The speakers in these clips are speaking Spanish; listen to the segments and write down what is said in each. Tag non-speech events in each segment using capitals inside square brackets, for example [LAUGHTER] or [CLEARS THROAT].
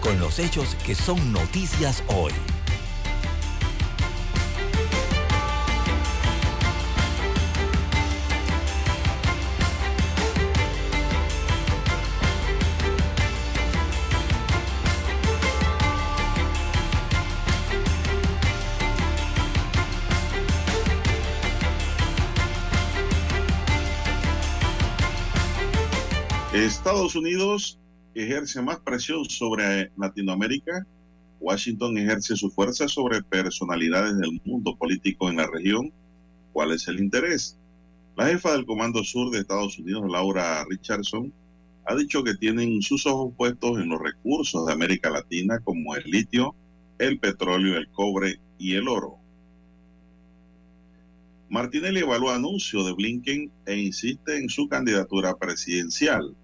con los hechos que son noticias hoy. Estados Unidos ejerce más presión sobre Latinoamérica. Washington ejerce su fuerza sobre personalidades del mundo político en la región. ¿Cuál es el interés? La jefa del Comando Sur de Estados Unidos, Laura Richardson, ha dicho que tienen sus ojos puestos en los recursos de América Latina como el litio, el petróleo, el cobre y el oro. Martinelli evalúa anuncio de Blinken e insiste en su candidatura presidencial.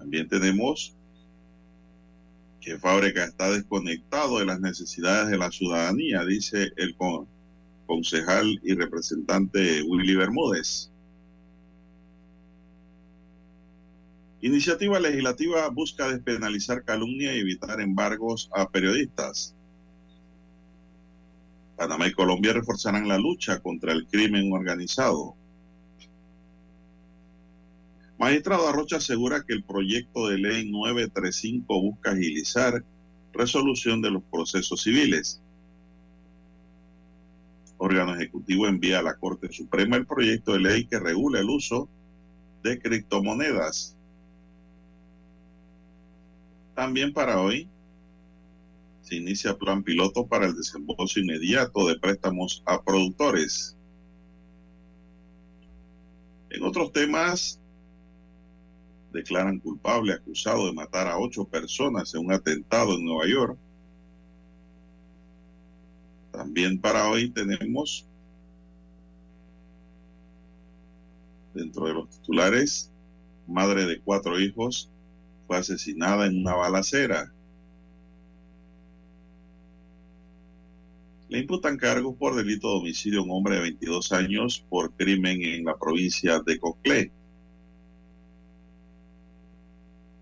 También tenemos que Fábrica está desconectado de las necesidades de la ciudadanía, dice el concejal y representante Willy Bermúdez. Iniciativa legislativa busca despenalizar calumnia y evitar embargos a periodistas. Panamá y Colombia reforzarán la lucha contra el crimen organizado. Magistrado Arrocha asegura que el proyecto de ley 935 busca agilizar resolución de los procesos civiles. Órgano Ejecutivo envía a la Corte Suprema el proyecto de ley que regula el uso de criptomonedas. También para hoy se inicia plan piloto para el desembolso inmediato de préstamos a productores. En otros temas, declaran culpable acusado de matar a ocho personas en un atentado en Nueva York. También para hoy tenemos dentro de los titulares, madre de cuatro hijos fue asesinada en una balacera. Le imputan cargos por delito de homicidio a un hombre de 22 años por crimen en la provincia de Coclé.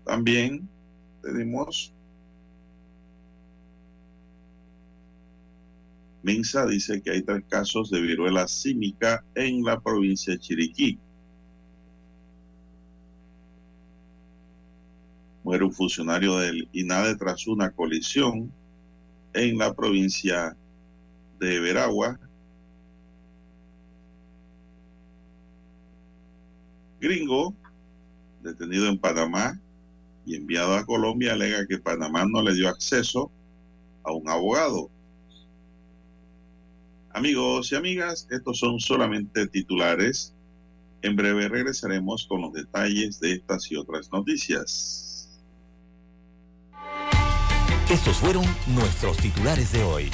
También tenemos Minsa dice que hay tres casos de viruela símica en la provincia de Chiriquí. Muere un funcionario del INADE tras una colisión en la provincia de Veragua. Gringo, detenido en Panamá y enviado a Colombia, alega que Panamá no le dio acceso a un abogado. Amigos y amigas, estos son solamente titulares. En breve regresaremos con los detalles de estas y otras noticias. Estos fueron nuestros titulares de hoy.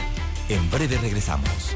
En breve regresamos.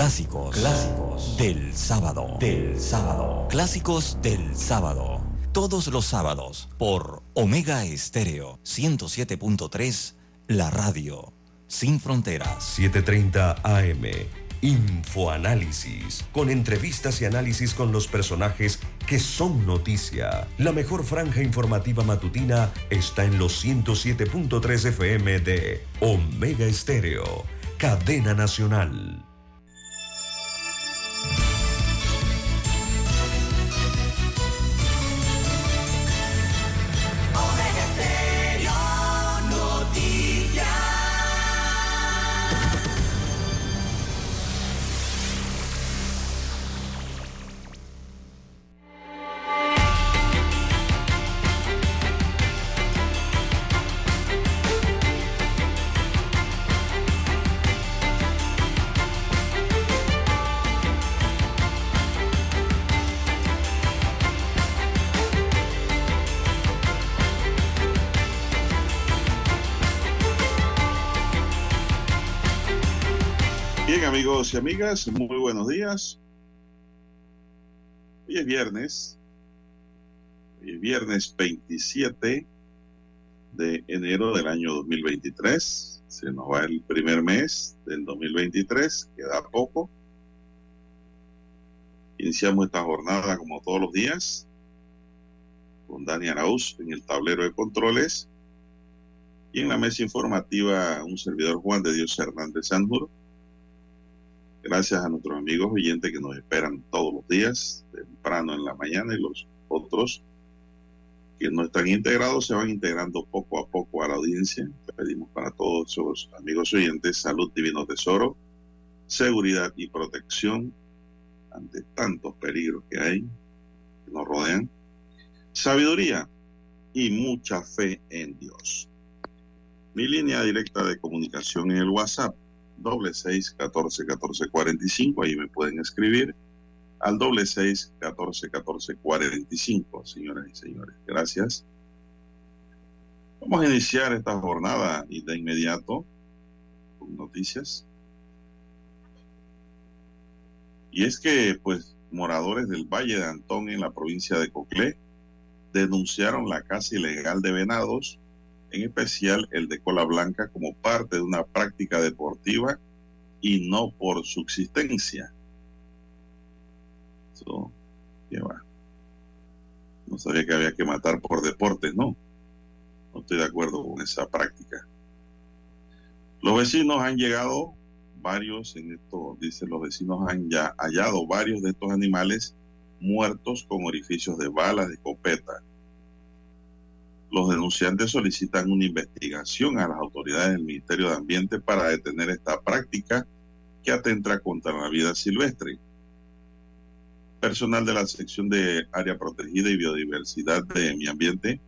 Clásicos. Clásicos del sábado. Del sábado. Clásicos del sábado. todos los sábados por Omega Estéreo 107.3, la radio sin fronteras. 7:30 AM. Infoanálisis, con entrevistas y análisis con los personajes que son noticia. La mejor franja informativa matutina está en los 107.3 FM de Omega Estéreo, cadena nacional. Y amigas, muy buenos días. Hoy es viernes. Hoy es viernes 27 de enero del año 2023. Se nos va el primer mes del 2023, queda poco. Iniciamos esta jornada como todos los días con Dani Arauz en el tablero de controles y en la mesa informativa un servidor Juan de Dios Hernández Sanjur. Gracias a nuestros amigos oyentes que nos esperan todos los días, temprano en la mañana, y los otros que no están integrados se van integrando poco a poco a la audiencia. Pedimos para todos esos amigos oyentes salud, divino tesoro, seguridad y protección ante tantos peligros que hay, que nos rodean, sabiduría y mucha fe en Dios. Mi línea directa de comunicación en el WhatsApp doble seis catorce catorce cuarenta y cinco ahí me pueden escribir al doble seis catorce catorce cuarenta y cinco señoras y señores. Gracias. Vamos a iniciar esta jornada y de inmediato con noticias. Y es que pues moradores del Valle de Antón en la provincia de Coclé denunciaron la caza ilegal de venados en especial el de cola blanca, como parte de una práctica deportiva y no por subsistencia. Eso, ¿qué va? No sabía que había que matar por deporte, no. No estoy de acuerdo con esa práctica. Los vecinos han llegado, varios en esto, dicen los vecinos han ya hallado varios de estos animales muertos con orificios de balas de escopeta los denunciantes solicitan una investigación a las autoridades del Ministerio de Ambiente para detener esta práctica que atenta contra la vida silvestre. Personal de la sección de área protegida y biodiversidad de mi ambiente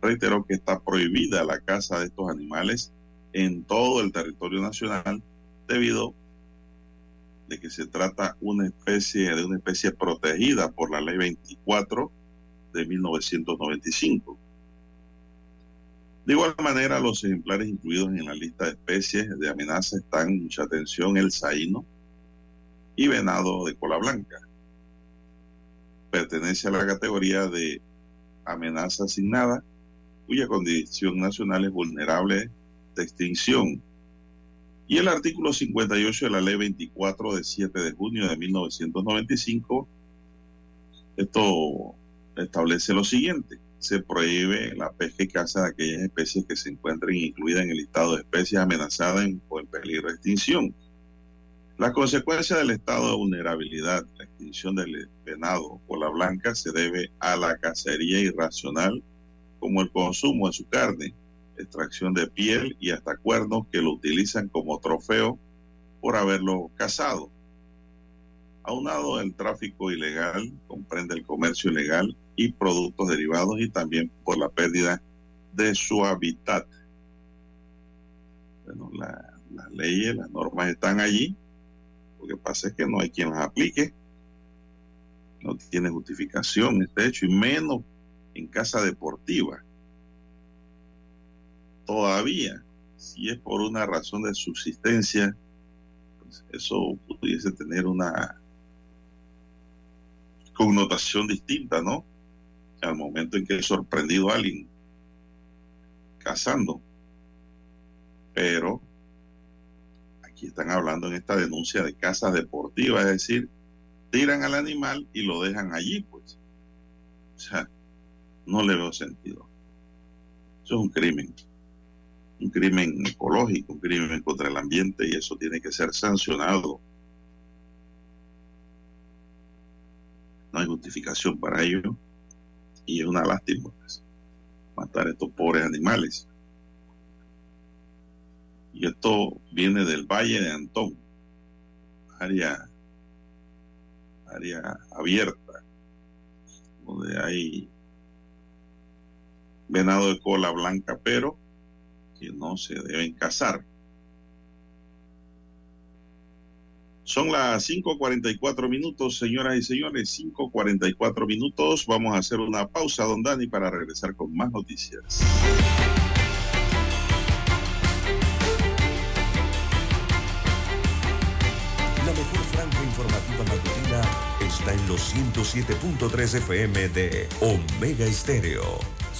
reiteró que está prohibida la caza de estos animales en todo el territorio nacional debido de que se trata una especie de una especie protegida por la ley 24 de 1995. De igual manera, los ejemplares incluidos en la lista de especies de amenaza están, mucha atención, el saíno y venado de cola blanca. Pertenece a la categoría de amenaza asignada, cuya condición nacional es vulnerable de extinción. Y el artículo 58 de la ley 24 de 7 de junio de 1995, esto establece lo siguiente se prohíbe la pesca y caza de aquellas especies que se encuentren incluidas en el listado de especies amenazadas en, o en peligro de extinción. La consecuencia del estado de vulnerabilidad, la extinción del venado o la blanca, se debe a la cacería irracional, como el consumo de su carne, extracción de piel y hasta cuernos que lo utilizan como trofeo por haberlo cazado. Aunado el tráfico ilegal, comprende el comercio ilegal y productos derivados y también por la pérdida de su hábitat. Bueno, la, las leyes, las normas están allí. Lo que pasa es que no hay quien las aplique. No tiene justificación este hecho y menos en casa deportiva. Todavía, si es por una razón de subsistencia, pues eso pudiese tener una connotación distinta, ¿no? Al momento en que he sorprendido a alguien cazando. Pero aquí están hablando en esta denuncia de casas deportivas, es decir, tiran al animal y lo dejan allí, pues. O sea, no le veo sentido. Eso es un crimen, un crimen ecológico, un crimen contra el ambiente y eso tiene que ser sancionado. No hay justificación para ello y es una lástima pues, matar a estos pobres animales. Y esto viene del Valle de Antón, área, área abierta, donde hay venado de cola blanca, pero que no se deben cazar. Son las 5.44 minutos, señoras y señores, 5.44 minutos. Vamos a hacer una pausa, don Dani, para regresar con más noticias. La mejor franja informativa matutina está en los 107.3 FM de Omega Estéreo.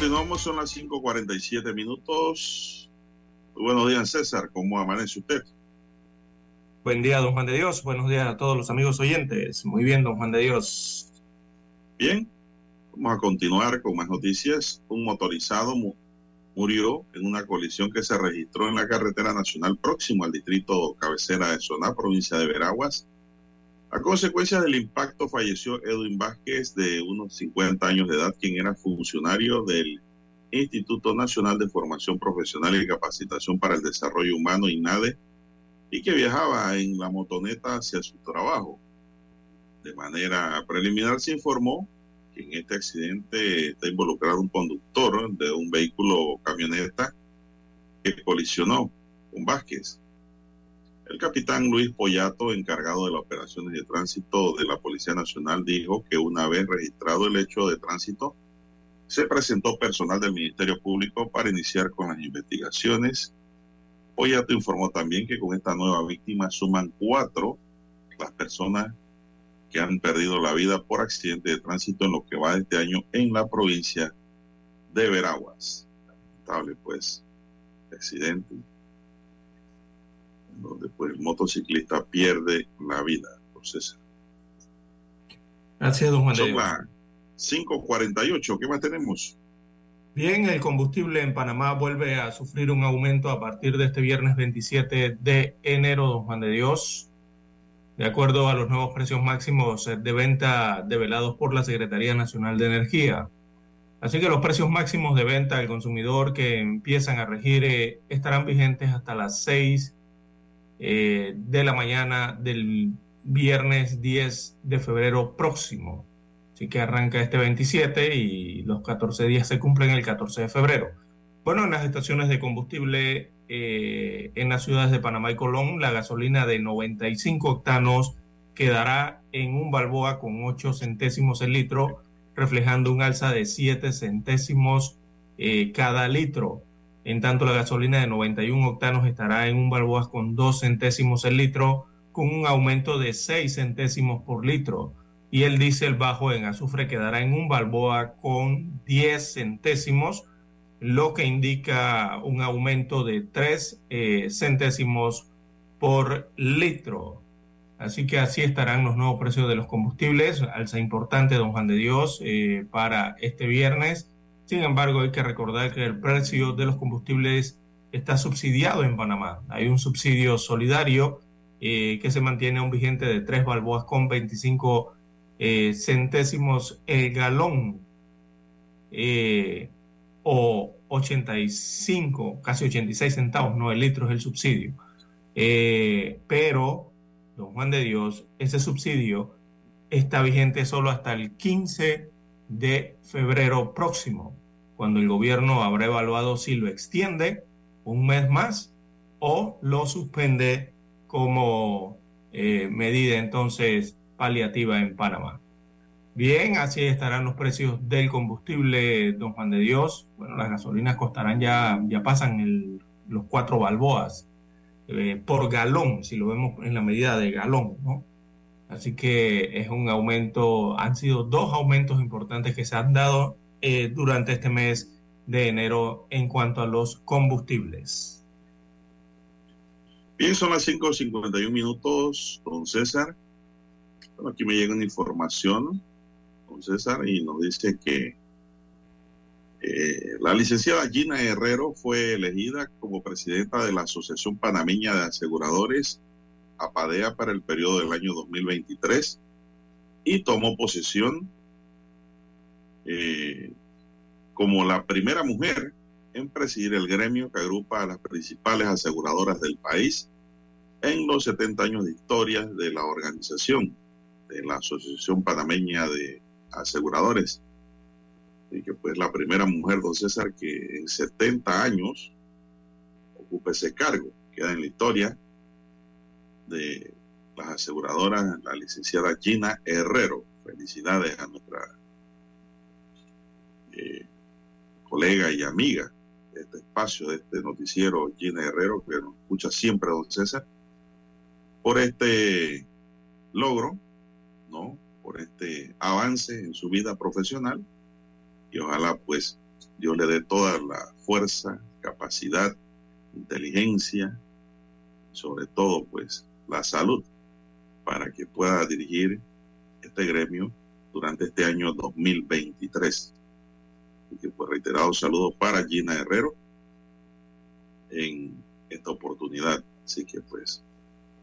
Continuamos, son las 5.47 minutos. Muy buenos días, César. ¿Cómo amanece usted? Buen día, don Juan de Dios. Buenos días a todos los amigos oyentes. Muy bien, don Juan de Dios. Bien, vamos a continuar con más noticias. Un motorizado mu- murió en una colisión que se registró en la carretera nacional próximo al distrito cabecera de Soná, provincia de Veraguas. A consecuencia del impacto falleció Edwin Vázquez, de unos 50 años de edad, quien era funcionario del Instituto Nacional de Formación Profesional y Capacitación para el Desarrollo Humano, INADE, y que viajaba en la motoneta hacia su trabajo. De manera preliminar se informó que en este accidente está involucrado un conductor de un vehículo camioneta que colisionó con Vázquez. El capitán Luis Pollato, encargado de las operaciones de tránsito de la Policía Nacional, dijo que una vez registrado el hecho de tránsito, se presentó personal del Ministerio Público para iniciar con las investigaciones. Pollato informó también que con esta nueva víctima suman cuatro las personas que han perdido la vida por accidente de tránsito en lo que va este año en la provincia de Veraguas. lamentable pues accidente donde pues el motociclista pierde la vida. Entonces, Gracias, don Juan de son las 5.48. ¿Qué más tenemos? Bien, el combustible en Panamá vuelve a sufrir un aumento a partir de este viernes 27 de enero, don Juan de Dios. De acuerdo a los nuevos precios máximos eh, de venta develados por la Secretaría Nacional de Energía. Así que los precios máximos de venta al consumidor que empiezan a regir eh, estarán vigentes hasta las 6 eh, de la mañana del viernes 10 de febrero próximo. Así que arranca este 27 y los 14 días se cumplen el 14 de febrero. Bueno, en las estaciones de combustible eh, en las ciudades de Panamá y Colón, la gasolina de 95 octanos quedará en un balboa con 8 centésimos el litro, reflejando un alza de 7 centésimos eh, cada litro. En tanto, la gasolina de 91 octanos estará en un balboa con 2 centésimos el litro, con un aumento de 6 centésimos por litro. Y el diésel bajo en azufre quedará en un balboa con 10 centésimos, lo que indica un aumento de 3 eh, centésimos por litro. Así que así estarán los nuevos precios de los combustibles, alza importante, don Juan de Dios, eh, para este viernes. Sin embargo, hay que recordar que el precio de los combustibles está subsidiado en Panamá. Hay un subsidio solidario eh, que se mantiene un vigente de 3 balboas con 25 eh, centésimos el galón eh, o 85, casi 86 centavos, no el litro es el subsidio. Pero, don Juan de Dios, ese subsidio está vigente solo hasta el 15 de febrero próximo, cuando el gobierno habrá evaluado si lo extiende un mes más o lo suspende como eh, medida entonces paliativa en Panamá. Bien, así estarán los precios del combustible, don Juan de Dios. Bueno, las gasolinas costarán ya, ya pasan los cuatro balboas eh, por galón, si lo vemos en la medida de galón, ¿no? Así que es un aumento, han sido dos aumentos importantes que se han dado eh, durante este mes de enero en cuanto a los combustibles. Bien, son las 5.51 minutos, don César. Bueno, aquí me llega una información, don César, y nos dice que eh, la licenciada Gina Herrero fue elegida como presidenta de la Asociación Panameña de Aseguradores, APADEA, para el periodo del año 2023 y tomó posesión eh, como la primera mujer en presidir el gremio que agrupa a las principales aseguradoras del país en los 70 años de historia de la organización de la Asociación Panameña de Aseguradores. Y que pues la primera mujer, don César, que en 70 años ocupe ese cargo, queda en la historia de las aseguradoras, la licenciada Gina Herrero. Felicidades a nuestra eh, colega y amiga de este espacio, de este noticiero, Gina Herrero, que nos escucha siempre, don César, por este logro, ¿no? Por este avance en su vida profesional y ojalá pues Dios le dé toda la fuerza, capacidad, inteligencia, sobre todo pues la salud para que pueda dirigir este gremio durante este año 2023. Y que pues reiterados saludos para Gina Herrero en esta oportunidad. Así que pues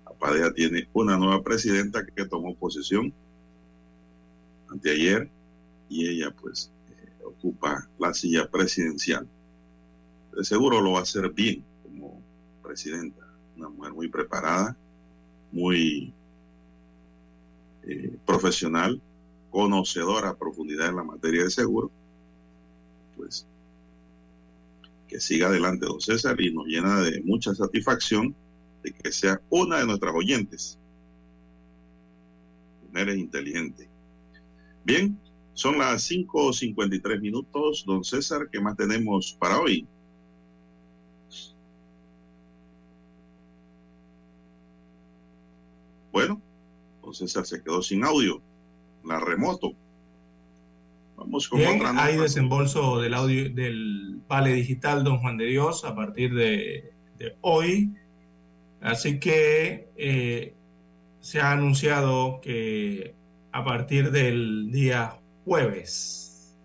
Apadea tiene una nueva presidenta que tomó posesión anteayer y ella pues eh, ocupa la silla presidencial. De seguro lo va a hacer bien como presidenta, una mujer muy preparada, muy eh, profesional, conocedora a profundidad en la materia de seguro, pues que siga adelante don César y nos llena de mucha satisfacción de que sea una de nuestras oyentes. Mujeres inteligentes. Bien, son las 5.53 minutos. Don César, ¿qué más tenemos para hoy? Bueno, don César se quedó sin audio. La remoto. Vamos con Bien, otra hay desembolso del audio del Vale Digital Don Juan de Dios a partir de, de hoy. Así que eh, se ha anunciado que a partir del día jueves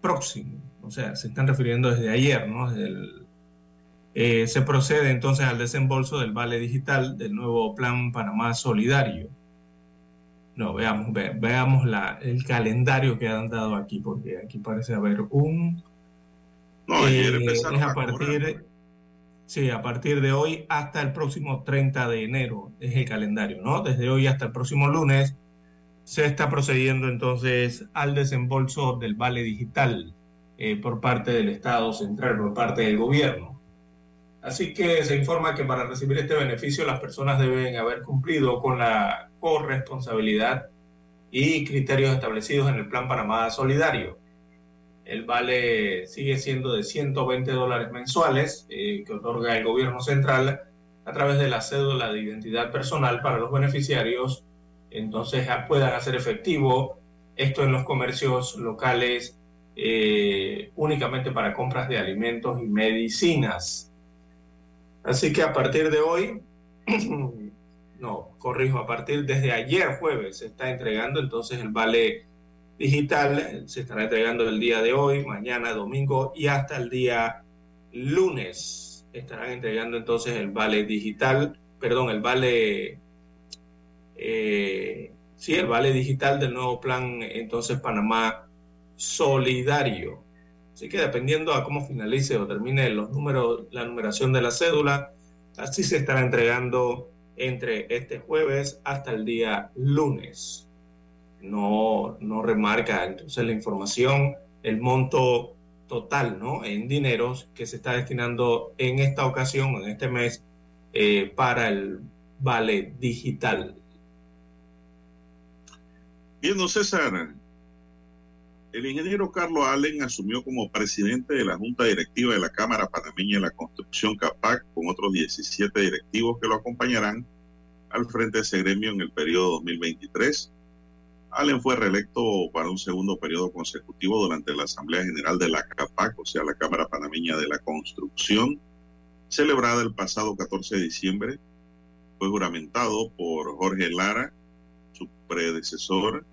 próximo, o sea, se están refiriendo desde ayer, ¿no? Desde el- eh, se procede entonces al desembolso del Vale Digital del nuevo Plan Panamá Solidario. No, veamos, ve- veamos la, el calendario que han dado aquí, porque aquí parece haber un... No, eh, es a a cobrar. partir, sí, a partir de hoy hasta el próximo 30 de enero es el calendario, ¿no? Desde hoy hasta el próximo lunes se está procediendo entonces al desembolso del vale digital eh, por parte del Estado central, por parte del gobierno. Así que se informa que para recibir este beneficio las personas deben haber cumplido con la corresponsabilidad y criterios establecidos en el Plan Panamá Solidario. El vale sigue siendo de 120 dólares mensuales eh, que otorga el gobierno central a través de la cédula de identidad personal para los beneficiarios. Entonces puedan hacer efectivo esto en los comercios locales eh, únicamente para compras de alimentos y medicinas. Así que a partir de hoy, [CLEARS THROAT] no, corrijo, a partir desde ayer jueves se está entregando entonces el vale digital, se estará entregando el día de hoy, mañana, domingo y hasta el día lunes. Estarán entregando entonces el vale digital, perdón, el vale, eh, sí, el vale digital del nuevo plan entonces Panamá Solidario. Así que dependiendo a cómo finalice o termine los números, la numeración de la cédula, así se estará entregando entre este jueves hasta el día lunes. No, no remarca entonces la información, el monto total, ¿no? En dineros que se está destinando en esta ocasión, en este mes, eh, para el vale digital. Bien, César, el ingeniero Carlos Allen asumió como presidente de la Junta Directiva de la Cámara Panameña de la Construcción CAPAC con otros 17 directivos que lo acompañarán al frente de ese gremio en el periodo 2023. Allen fue reelecto para un segundo periodo consecutivo durante la Asamblea General de la CAPAC, o sea, la Cámara Panameña de la Construcción, celebrada el pasado 14 de diciembre. Fue juramentado por Jorge Lara, su predecesor,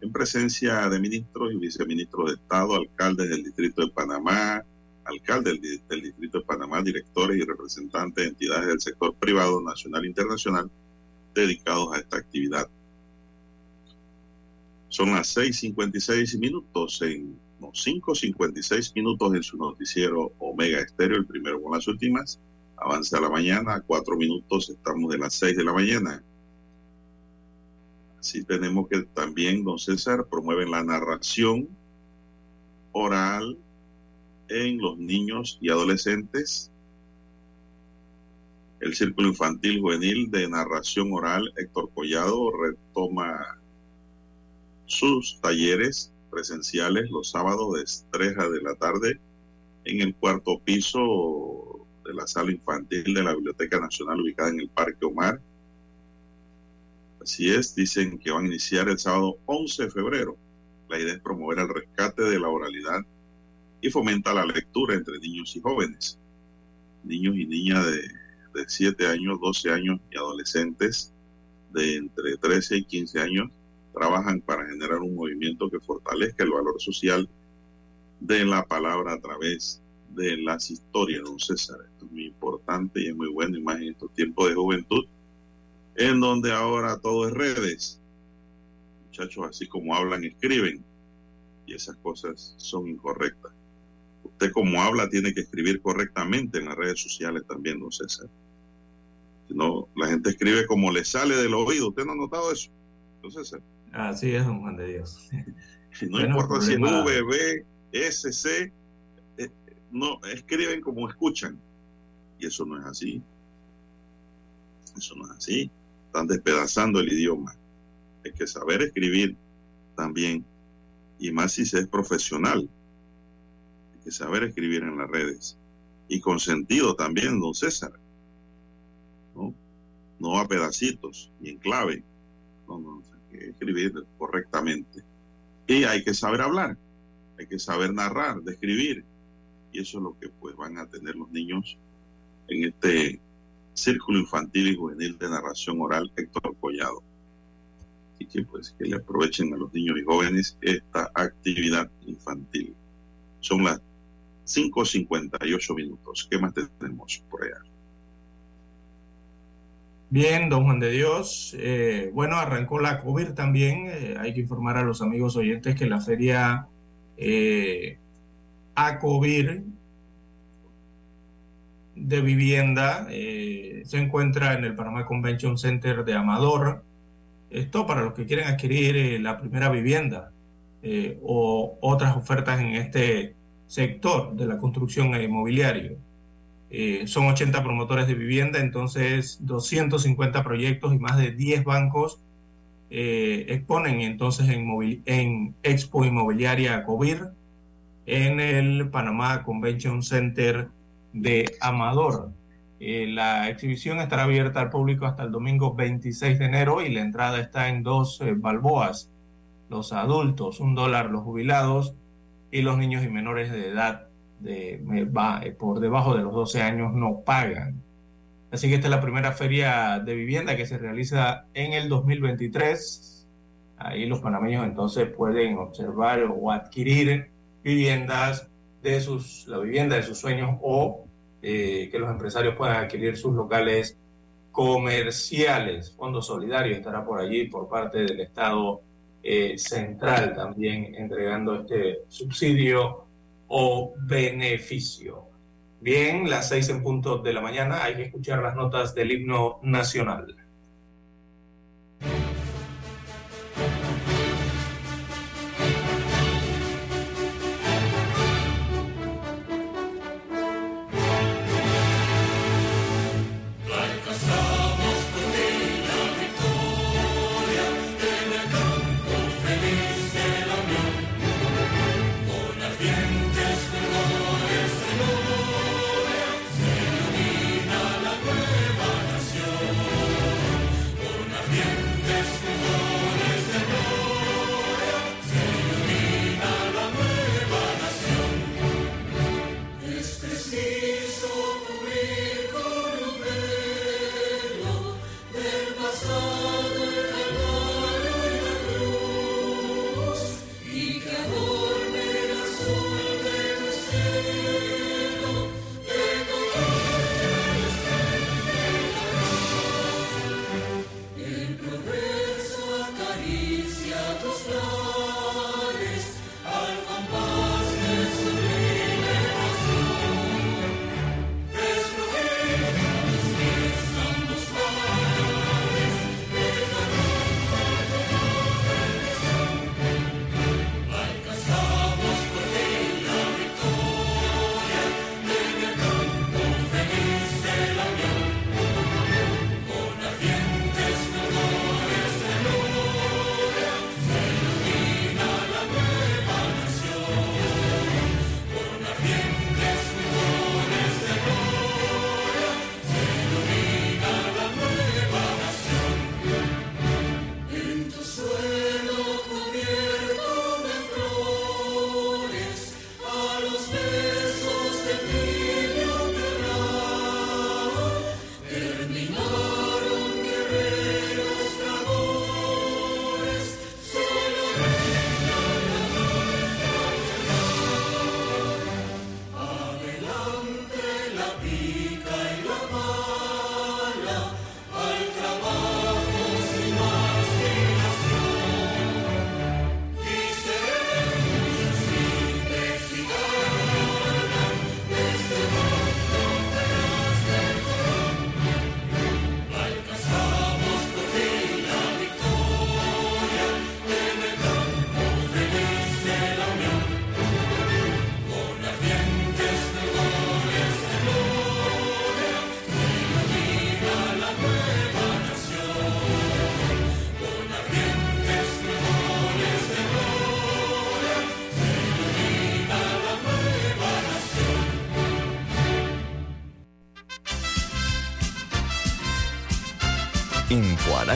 en presencia de ministros y viceministros de Estado, alcaldes del Distrito de Panamá, alcaldes del, Distrito de Panamá, directores y representantes de entidades del sector privado, nacional e internacional dedicados a esta actividad. Son las 6.56 minutos, en no, 5.56 minutos en su noticiero Omega Estéreo, el primero con las últimas. Avanza la mañana, cuatro minutos estamos de las 6 de la mañana. Así tenemos que también, don César, promueven la narración oral en los niños y adolescentes. El Círculo Infantil Juvenil de Narración Oral Héctor Collado retoma sus talleres presenciales los sábados de 3 de la tarde en el cuarto piso de la sala infantil de la Biblioteca Nacional ubicada en el Parque Omar. Así es, dicen que van a iniciar el sábado 11 de febrero. La idea es promover el rescate de la oralidad y fomenta la lectura entre niños y jóvenes. Niños y niñas de, de 7 años, 12 años y adolescentes de entre 13 y 15 años trabajan para generar un movimiento que fortalezca el valor social de la palabra a través de las historias, don César. Esto es muy importante y es muy bueno, y más en estos tiempos de juventud, en donde ahora todo es redes. Muchachos, así como hablan, escriben, y esas cosas son incorrectas. Usted como habla tiene que escribir correctamente en las redes sociales también, don César. Si no, la gente escribe como le sale del oído. ¿Usted no ha notado eso? Don César. Así es, don Juan de Dios. [LAUGHS] No Bueno, importa si es problema- V, B, S, C, eh, no, escriben como escuchan. Y eso no es así. Eso no es así. Están despedazando el idioma. Hay que saber escribir también. Y más si se es profesional. Hay que saber escribir en las redes. Y con sentido también, don César. ¿No? No a pedacitos y en clave. No, no, hay que escribir correctamente. Y hay que saber hablar. hay que saber narrar, describir. Y eso es lo que pues van a tener los niños en este Círculo Infantil y Juvenil de Narración Oral Héctor Collado. Así que pues que le aprovechen a los niños y jóvenes esta actividad infantil. Son las 5.58 minutos. ¿Qué más tenemos por allá? Bien, don Juan de Dios. Eh, bueno, arrancó la COVID también. Eh, hay que informar a los amigos oyentes que la feria eh, ACOVIR de vivienda eh, se encuentra en el Panamá Convention Center de Amador. Esto para los que quieren adquirir eh, la primera vivienda eh, o otras ofertas en este sector de la construcción inmobiliario. Eh, son 80 promotores de vivienda, entonces 250 proyectos y más de 10 bancos exponen entonces en, en Expo Inmobiliaria COVIR en el Panamá Convention Center de Amador. Eh, la exhibición estará abierta al público hasta el domingo 26 de enero y la entrada está en dos eh, balboas. Los adultos, un dólar los jubilados y los niños y menores de edad de, va- eh, por debajo de los 12 años no pagan. Así que esta es la primera feria de vivienda que se realiza en el 2023. Ahí los panameños entonces pueden observar o adquirir viviendas de sus, la vivienda de sus sueños o eh, que los empresarios puedan adquirir sus locales comerciales. Fondo Solidario estará por allí por parte del Estado eh, central también entregando este subsidio o beneficio. Bien, las seis en punto de la mañana hay que escuchar las notas del himno nacional.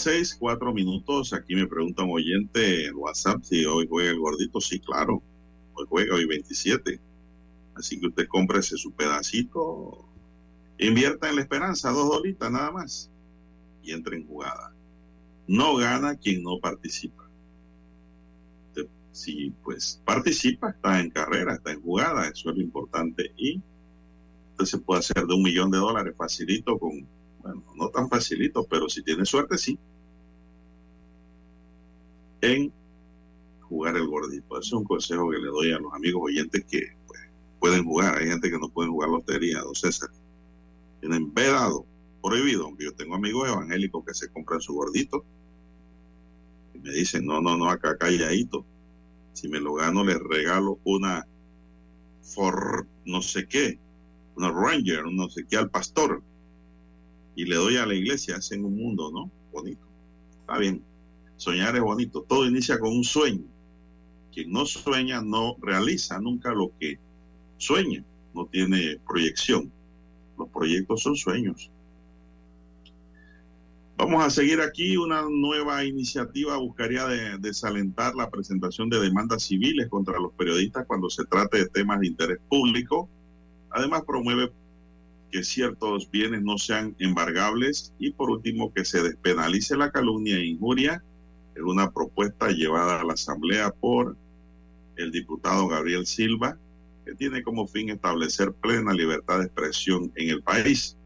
Seis, cuatro minutos. Aquí me pregunta un oyente en WhatsApp si hoy juega el gordito. Sí, claro. Hoy juega, hoy 27. Así que usted cómprese su pedacito. Invierta en la esperanza, dos dolitas nada más. Y entre en jugada. No gana quien no participa. Usted, si pues participa, está en carrera, está en jugada. Eso es lo importante. Y usted se puede hacer de un millón de dólares facilito con bueno, no tan facilito, pero si tiene suerte, sí. En jugar el gordito. Ese es un consejo que le doy a los amigos oyentes que pues, pueden jugar. Hay gente que no pueden jugar lotería, don César. Tienen vedado, prohibido, aunque yo tengo amigos evangélicos que se compran su gordito. Y me dicen, no, no, no, acá calladito. Si me lo gano, les regalo una for no sé qué, una Ranger, un no sé qué al pastor y le doy a la iglesia, hacen un mundo, ¿no? Bonito. Está bien. Soñar es bonito. Todo inicia con un sueño. Quien no sueña no realiza nunca lo que sueña. No tiene proyección. Los proyectos son sueños. Vamos a seguir aquí. Una nueva iniciativa buscaría de, desalentar la presentación de demandas civiles contra los periodistas cuando se trate de temas de interés público. Además, promueve que ciertos bienes no sean embargables y por último que se despenalice la calumnia e injuria en una propuesta llevada a la Asamblea por el diputado Gabriel Silva, que tiene como fin establecer plena libertad de expresión en el país.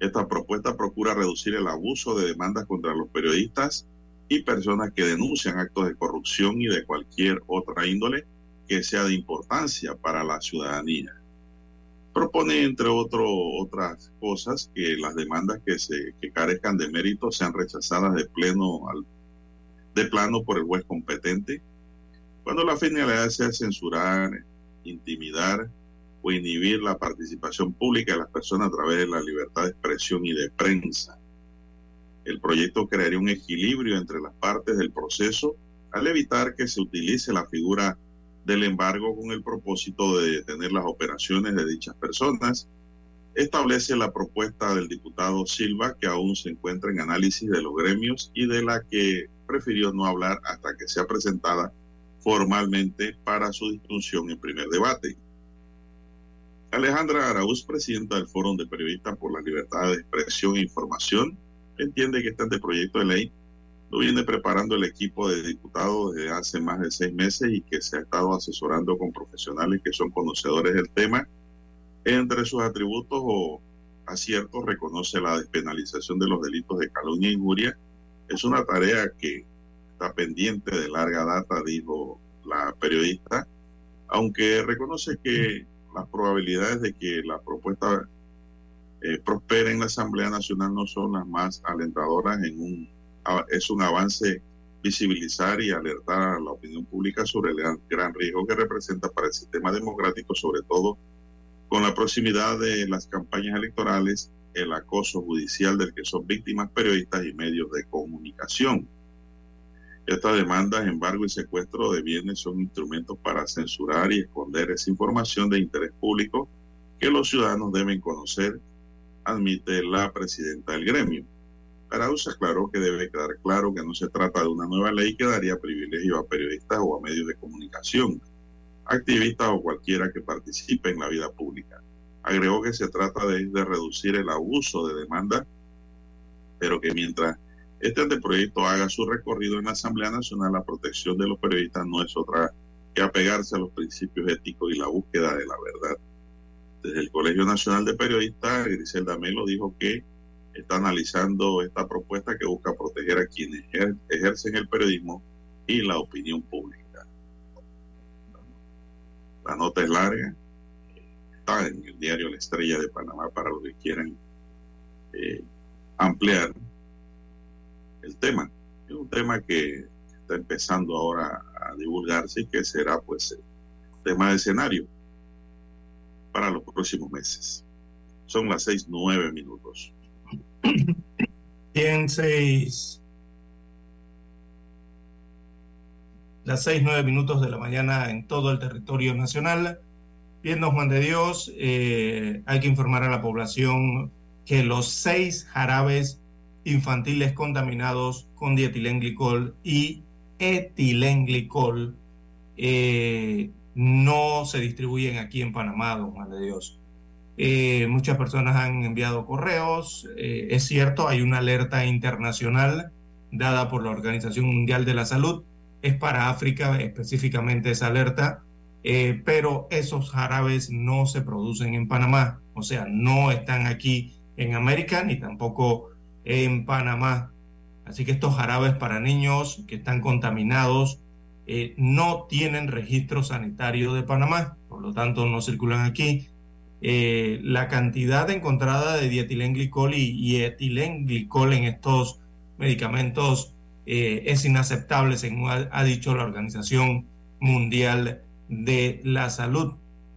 Esta propuesta procura reducir el abuso de demandas contra los periodistas y personas que denuncian actos de corrupción y de cualquier otra índole que sea de importancia para la ciudadanía propone, entre otro, otras cosas, que las demandas que, se, que carezcan de mérito sean rechazadas de, pleno al, de plano por el juez competente, cuando la finalidad sea censurar, intimidar o inhibir la participación pública de las personas a través de la libertad de expresión y de prensa. El proyecto crearía un equilibrio entre las partes del proceso al evitar que se utilice la figura del embargo con el propósito de detener las operaciones de dichas personas. Establece la propuesta del diputado Silva, que aún se encuentra en análisis de los gremios y de la que prefirió no hablar hasta que sea presentada formalmente para su discusión en primer debate. Alejandra Araúz, presidenta del Foro de Periodistas por la Libertad de Expresión e Información, entiende que este anteproyecto de ley lo viene preparando el equipo de diputados desde hace más de seis meses y que se ha estado asesorando con profesionales que son conocedores del tema. Entre sus atributos o aciertos reconoce la despenalización de los delitos de calumnia e injuria. Es una tarea que está pendiente de larga data, dijo la periodista, aunque reconoce que las probabilidades de que la propuesta eh, prospere en la Asamblea Nacional no son las más alentadoras en un es un avance visibilizar y alertar a la opinión pública sobre el gran, riesgo que representa para el sistema democrático, sobre todo con la proximidad de las campañas electorales, el acoso judicial del que son víctimas periodistas y medios de comunicación. Estas demandas, embargo y secuestro de bienes son instrumentos para censurar y esconder esa información de interés público que los ciudadanos deben conocer, admite la presidenta del gremio. Arauz aclaró que debe quedar claro que no se trata de una nueva ley que daría privilegio a periodistas o a medios de comunicación, activistas o cualquiera que participe en la vida pública. Agregó que se trata de, de reducir el abuso de demanda, pero que mientras este anteproyecto haga su recorrido en la Asamblea Nacional, la protección de los periodistas no es otra que apegarse a los principios éticos y la búsqueda de la verdad. Desde el Colegio Nacional de Periodistas, Griselda Melo dijo que está analizando esta propuesta que busca proteger a quienes ejercen el periodismo y la opinión pública. La nota es larga, está en el diario La Estrella de Panamá para los que quieran eh, ampliar el tema. Es un tema que está empezando ahora a divulgarse y que será pues tema de escenario para los próximos meses. Son las seis, nueve minutos. [CLEARS THROAT] Bien, seis. Las seis, nueve minutos de la mañana en todo el territorio nacional. Bien, don Juan de Dios, eh, hay que informar a la población que los seis jarabes infantiles contaminados con dietilenglicol y etilenglicol eh, no se distribuyen aquí en Panamá, don Juan de Dios. Eh, muchas personas han enviado correos. Eh, es cierto, hay una alerta internacional dada por la Organización Mundial de la Salud. Es para África específicamente esa alerta, eh, pero esos jarabes no se producen en Panamá. O sea, no están aquí en América ni tampoco en Panamá. Así que estos jarabes para niños que están contaminados eh, no tienen registro sanitario de Panamá, por lo tanto no circulan aquí. Eh, la cantidad encontrada de dietilenglicol y, etilenglicol en estos medicamentos eh, es inaceptable, según ha, dicho la Organización Mundial de la Salud.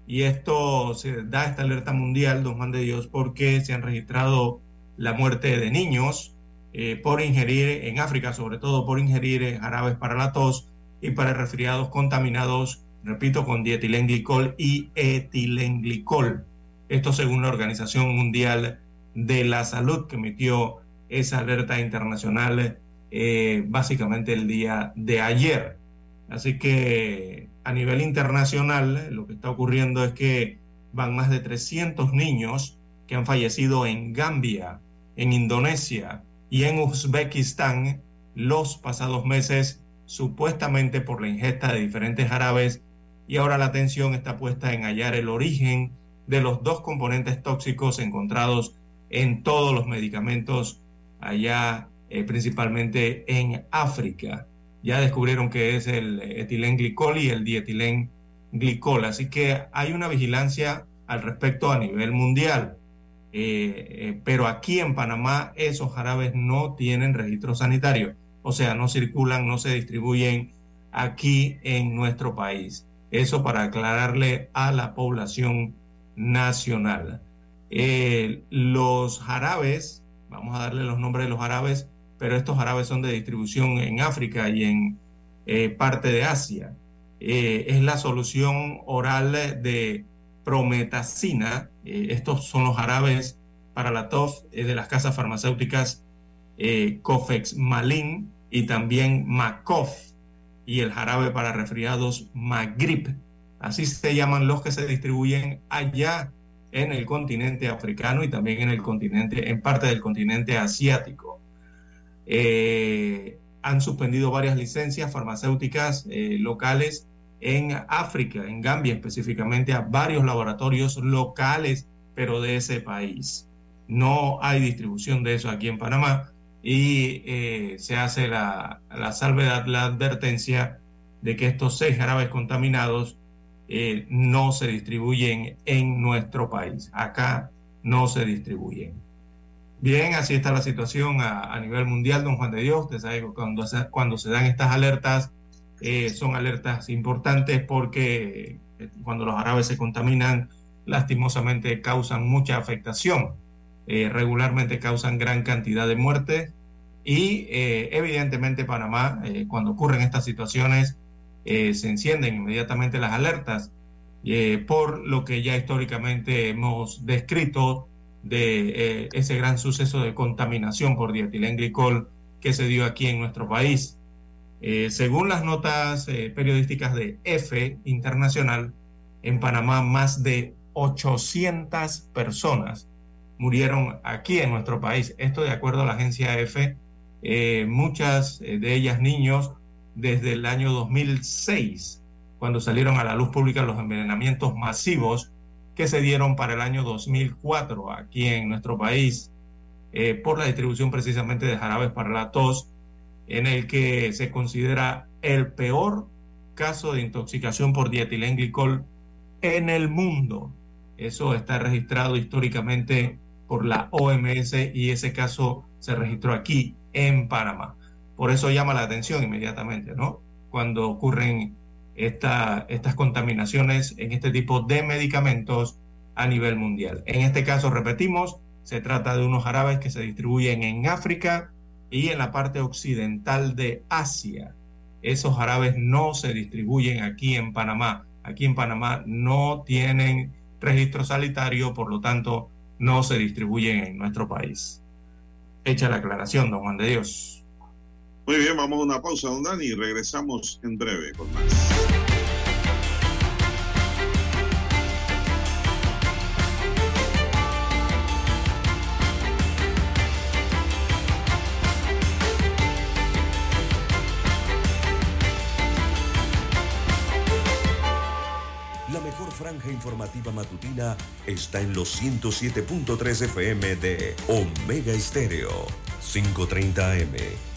Y esto se da esta alerta mundial, don Juan de Dios, porque se han registrado la muerte de niños eh, por ingerir, en África sobre todo, por ingerir jarabes para la tos y para resfriados contaminados, repito, con dietilenglicol y etilenglicol. Esto según la Organización Mundial de la Salud que emitió esa alerta internacional eh, básicamente el día de ayer. Así que a nivel internacional lo que está ocurriendo es que van más de 300 niños que han fallecido en Gambia, en Indonesia y en Uzbekistán los pasados meses supuestamente por la ingesta de diferentes jarabes y ahora la atención está puesta en hallar el origen de los dos componentes tóxicos encontrados en todos los medicamentos allá eh, principalmente en África. Ya descubrieron que es el etilenglicol y el dietilenglicol, así que hay una vigilancia al respecto a nivel mundial. Eh, eh, pero aquí en Panamá esos jarabes no tienen registro sanitario, o sea, no circulan, no se distribuyen aquí en nuestro país. Eso para aclararle a la población nacional. Eh, los jarabes, vamos a darle los nombres de los jarabes, pero estos jarabes son de distribución en África y en eh, parte de Asia. Eh, es la solución oral de prometacina. Estos son los jarabes para la TOF de las casas farmacéuticas Cofex Malin y también Macof y el jarabe para resfriados Magrip. Así se llaman los que se distribuyen allá en el continente africano y también en el continente, en parte del continente asiático. Eh, han suspendido varias licencias farmacéuticas eh, locales en África, en Gambia específicamente, a varios laboratorios locales, pero de ese país. No hay distribución de eso aquí en Panamá y eh, se hace la, la, salvedad, la advertencia de que estos seis jarabes contaminados eh, no se distribuyen en nuestro país. Acá no se distribuyen. Bien, así está la situación a, nivel mundial, don Juan de Dios. Usted sabe cuando se, cuando se dan estas alertas, eh, son alertas importantes porque eh, cuando los árabes se contaminan, lastimosamente causan mucha afectación. Regularmente causan gran cantidad de muertes y evidentemente Panamá, cuando ocurren estas situaciones, se encienden inmediatamente las alertas por lo que ya históricamente hemos descrito de ese gran suceso de contaminación por dietilenglicol que se dio aquí en nuestro país. según las notas periodísticas de F Internacional, en Panamá más de 800 personas murieron aquí en nuestro país. Esto de acuerdo a la agencia eh, muchas de ellas niños desde el año 2006, cuando salieron a la luz pública los envenenamientos masivos que se dieron para el año 2004 aquí en nuestro país eh, por la distribución precisamente de jarabes para la tos, en el que se considera el peor caso de intoxicación por dietilenglicol en el mundo. Eso está registrado históricamente por la OMS y ese caso se registró aquí en Panamá. Por eso llama la atención inmediatamente, ¿no? Cuando ocurren esta, estas contaminaciones en este tipo de medicamentos a nivel mundial. En este caso, repetimos, se trata de unos jarabes que se distribuyen en África y en la parte occidental de Asia. Esos jarabes no se distribuyen aquí en Panamá. Aquí en Panamá no tienen registro sanitario, por lo tanto, no se distribuyen en nuestro país. Hecha la aclaración, don Juan de Dios. Muy bien, vamos a una pausa, don Dani, y regresamos en breve con más. La mejor franja informativa matutina está en los 107.3 FM de Omega Estéreo. 5.30 AM.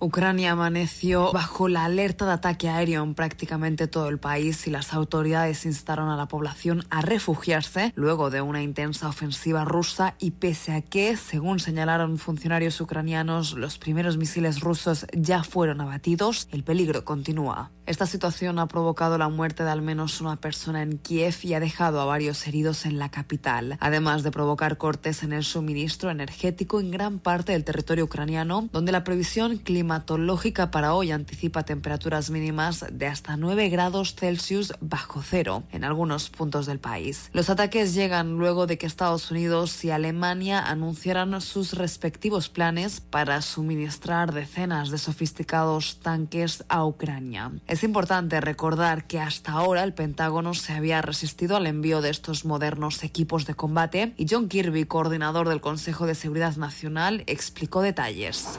Ucrania amaneció bajo la alerta de ataque aéreo en prácticamente todo el país y las autoridades instaron a la población a refugiarse luego de una intensa ofensiva rusa y pese a que, según señalaron funcionarios ucranianos, los primeros misiles rusos ya fueron abatidos, el peligro continúa. Esta situación ha provocado la muerte de al menos una persona en Kiev y ha dejado a varios heridos en la capital, además de provocar cortes en el suministro energético en gran parte del territorio ucraniano, donde la previsión climatológica para hoy anticipa temperaturas mínimas de hasta 9 grados Celsius bajo cero en algunos puntos del país. Los ataques llegan luego de que Estados Unidos y Alemania anunciaran sus respectivos planes para suministrar decenas de sofisticados tanques a Ucrania. Importante recordar que hasta ahora el Pentágono se había resistido al envío de estos modernos equipos de combate y John Kirby, coordinador del Consejo de Seguridad Nacional, explicó detalles.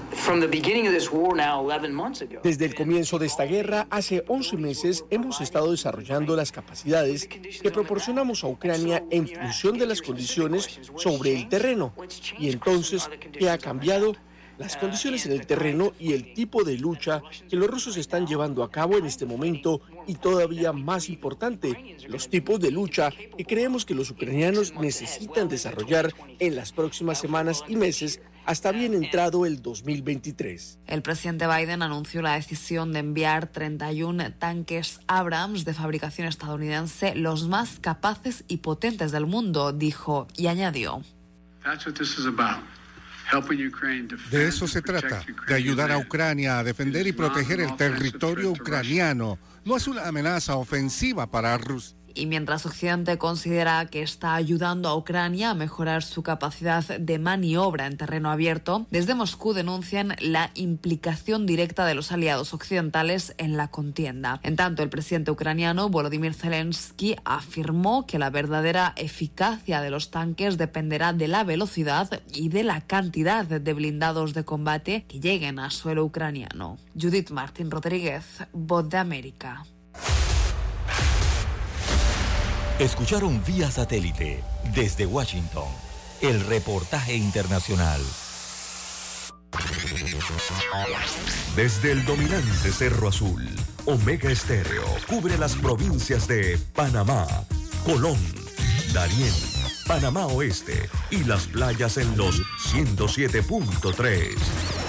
Desde el comienzo de esta guerra, hace 11 meses, hemos estado desarrollando las capacidades que proporcionamos a Ucrania en función de las condiciones sobre el terreno. Y entonces, ¿qué ha cambiado? Las condiciones en el terreno y el tipo de lucha que los rusos están llevando a cabo en este momento y todavía más importante, los tipos de lucha que creemos que los ucranianos necesitan desarrollar en las próximas semanas y meses hasta bien entrado el 2023. El presidente Biden anunció la decisión de enviar 31 tanques Abrams de fabricación estadounidense, los más capaces y potentes del mundo, dijo y añadió. De eso se trata, de ayudar a Ucrania a defender y proteger el territorio ucraniano. No es una amenaza ofensiva para Rusia. Y mientras Occidente considera que está ayudando a Ucrania a mejorar su capacidad de maniobra en terreno abierto, desde Moscú denuncian la implicación directa de los aliados occidentales en la contienda. En tanto, el presidente ucraniano Volodymyr Zelensky afirmó que la verdadera eficacia de los tanques dependerá de la velocidad y de la cantidad de blindados de combate que lleguen a suelo ucraniano. Judith Martín Rodríguez, Voz de América. Escucharon vía satélite desde Washington el reportaje internacional. Desde el dominante Cerro Azul, Omega Estéreo cubre las provincias de Panamá, Colón, Darién, Panamá Oeste y las playas en los 107.3.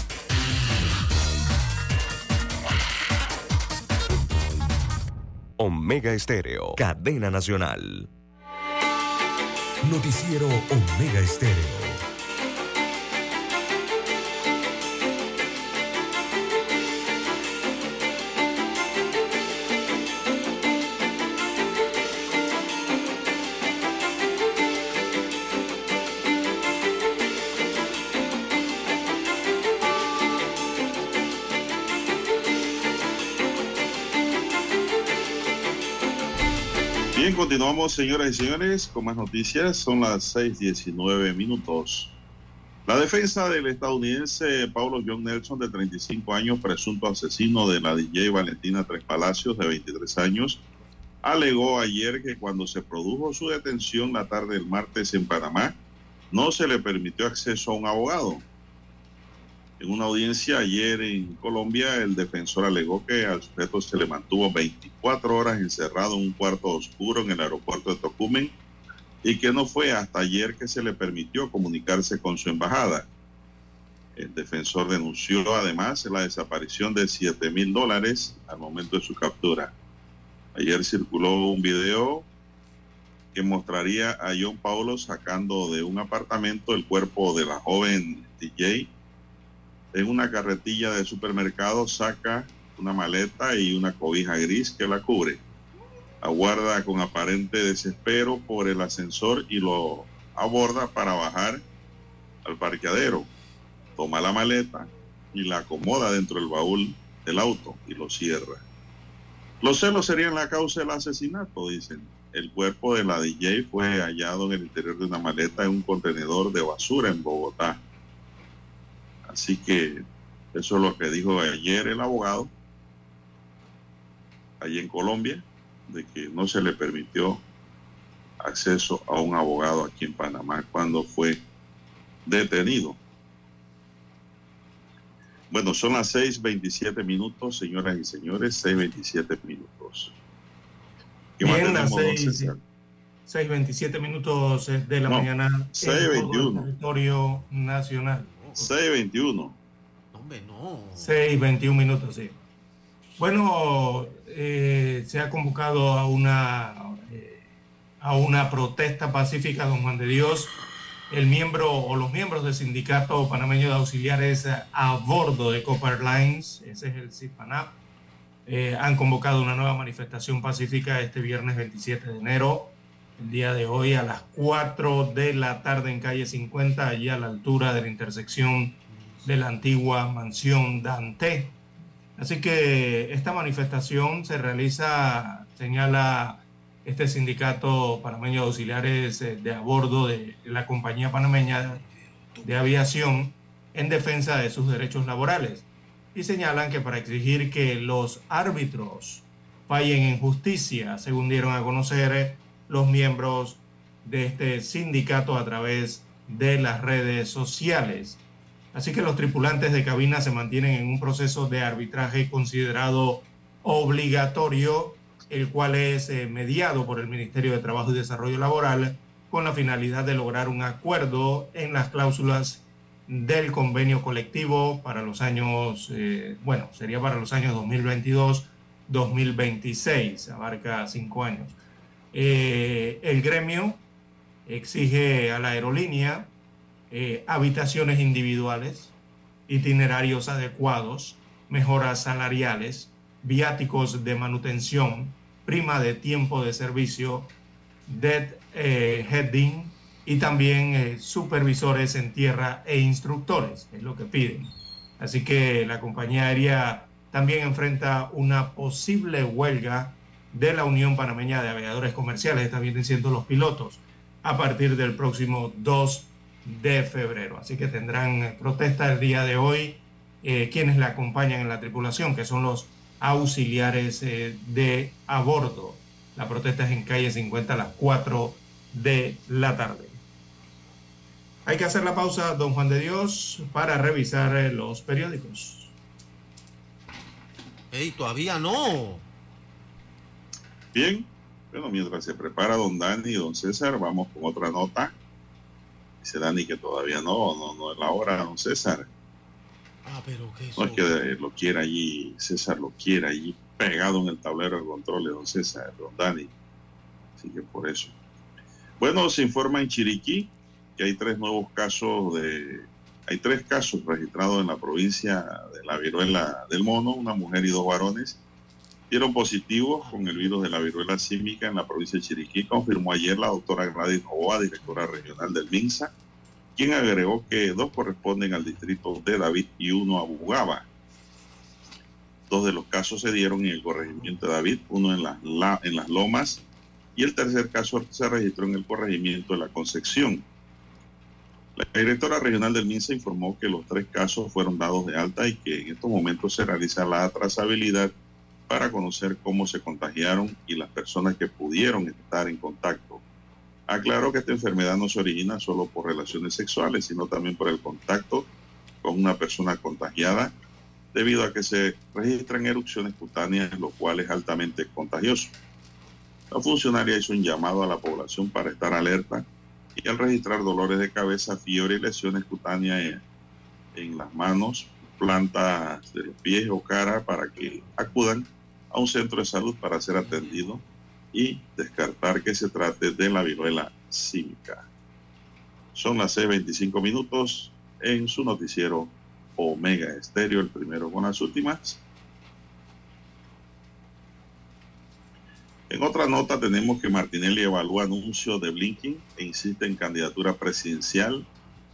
Omega Estéreo, cadena nacional. Noticiero Omega Estéreo. Continuamos, señoras y señores, con más noticias. Son las 6:19 minutos. La defensa del estadounidense Paulo John Nelson, de 35 años, presunto asesino de la DJ Valentina Tres Palacios, de 23 años, alegó ayer que cuando se produjo su detención la tarde del martes en Panamá, no se le permitió acceso a un abogado. En una audiencia ayer en Colombia, el defensor alegó que al sujeto se le mantuvo 24 horas encerrado en un cuarto oscuro en el aeropuerto de Tocumen y que no fue hasta ayer que se le permitió comunicarse con su embajada. El defensor denunció además la desaparición de 7 mil dólares al momento de su captura. Ayer circuló un video que mostraría a John Paulo sacando de un apartamento el cuerpo de la joven DJ en una carretilla de supermercado saca una maleta y una cobija gris que la cubre. Aguarda con aparente desespero por el ascensor y lo aborda para bajar al parqueadero. Toma la maleta y la acomoda dentro del baúl del auto y lo cierra. Los celos serían la causa del asesinato, dicen. El cuerpo de la DJ fue hallado en el interior de una maleta en un contenedor de basura en Bogotá. Así que eso es lo que dijo ayer el abogado, allí en Colombia, de que no se le permitió acceso a un abogado aquí en Panamá cuando fue detenido. Bueno, son las 6.27 minutos, señoras y señores, 6.27 minutos. ¿Qué más Bien, tenemos, César? 6.27 minutos eh, de la No, mañana en todo 6:21. el territorio nacional. 6.21. 6.21 minutos, sí. Bueno, eh, se ha convocado a una, eh, a una protesta pacífica, don Juan de Dios. El miembro o los miembros del Sindicato Panameño de Auxiliares a, a bordo de Copper Lines, ese es el CIPANAP, eh, han convocado una nueva manifestación pacífica este viernes 27 de enero, el día de hoy a las 4 de la tarde en calle 50, allí a la altura de la intersección de la antigua mansión Dante. Así que esta manifestación se realiza, señala este sindicato panameño de auxiliares eh, de a bordo de la compañía panameña de aviación en defensa de sus derechos laborales. Y señalan que para exigir que los árbitros fallen en justicia, según dieron a conocer los miembros de este sindicato a través de las redes sociales. Así que los tripulantes de cabina se mantienen en un proceso de arbitraje considerado obligatorio, el cual es eh, mediado por el Ministerio de Trabajo y Desarrollo Laboral con la finalidad de lograr un acuerdo en las cláusulas del convenio colectivo para los años, eh, bueno, sería para los años 2022-2026, abarca cinco años. Eh, el gremio exige a la aerolínea eh, habitaciones individuales, itinerarios adecuados, mejoras salariales, viáticos de manutención, prima de tiempo de servicio, dead eh, heading y también supervisores en tierra e instructores, es lo que piden. Así que la compañía aérea también enfrenta una posible huelga de la Unión Panameña de Aviadores Comerciales, esta vienen siendo los pilotos, a partir del próximo 2 de febrero. Así que tendrán eh, protesta el día de hoy eh, quienes la acompañan en la tripulación, que son los auxiliares eh, de a bordo. La protesta es en calle 50 a las 4 de la tarde. Hay que hacer la pausa, don Juan de Dios, para revisar los periódicos. ¡Ey, todavía no! Bien, bueno, mientras se prepara don Dani y don César, vamos con otra nota. Dice Dani que todavía no, no, no es la hora, don César. Ah, pero qué No es que lo quiera allí, César lo quiera allí pegado en el tablero de control de don César, don Dani. Así que por eso. Bueno, se informa en Chiriquí que hay tres nuevos casos de... Hay tres casos registrados en la provincia de la viruela del mono, una mujer y dos varones dieron positivos con el virus de la viruela símica en la provincia de Chiriquí, confirmó ayer la doctora Gladys Novoa, directora regional del MINSA, quien agregó que dos corresponden al distrito de David y uno a Bugaba. Dos de los casos se dieron en el corregimiento de David, uno en las, en las Lomas y el tercer caso se registró en el corregimiento de la Concepción. La directora regional del MINSA informó que los tres casos fueron dados de alta y que en estos momentos se realiza la trazabilidad para conocer cómo se contagiaron y las personas que pudieron estar en contacto. Aclaró que esta enfermedad no se origina solo por relaciones sexuales, sino también por el contacto con una persona contagiada, debido a que se registran erupciones cutáneas, lo cual es altamente contagioso. La funcionaria hizo un llamado a la población para estar alerta y al registrar dolores de cabeza, fiebre y lesiones cutáneas en, en las manos, plantas de los pies o cara para que acudan a un centro de salud para ser atendido y descartar que se trate de la viruela símica. Son las 6.25 minutos en su noticiero Omega Estéreo, el primero con las últimas. En otra nota tenemos que Martinelli evalúa anuncio de Blinken e insiste en candidatura presidencial.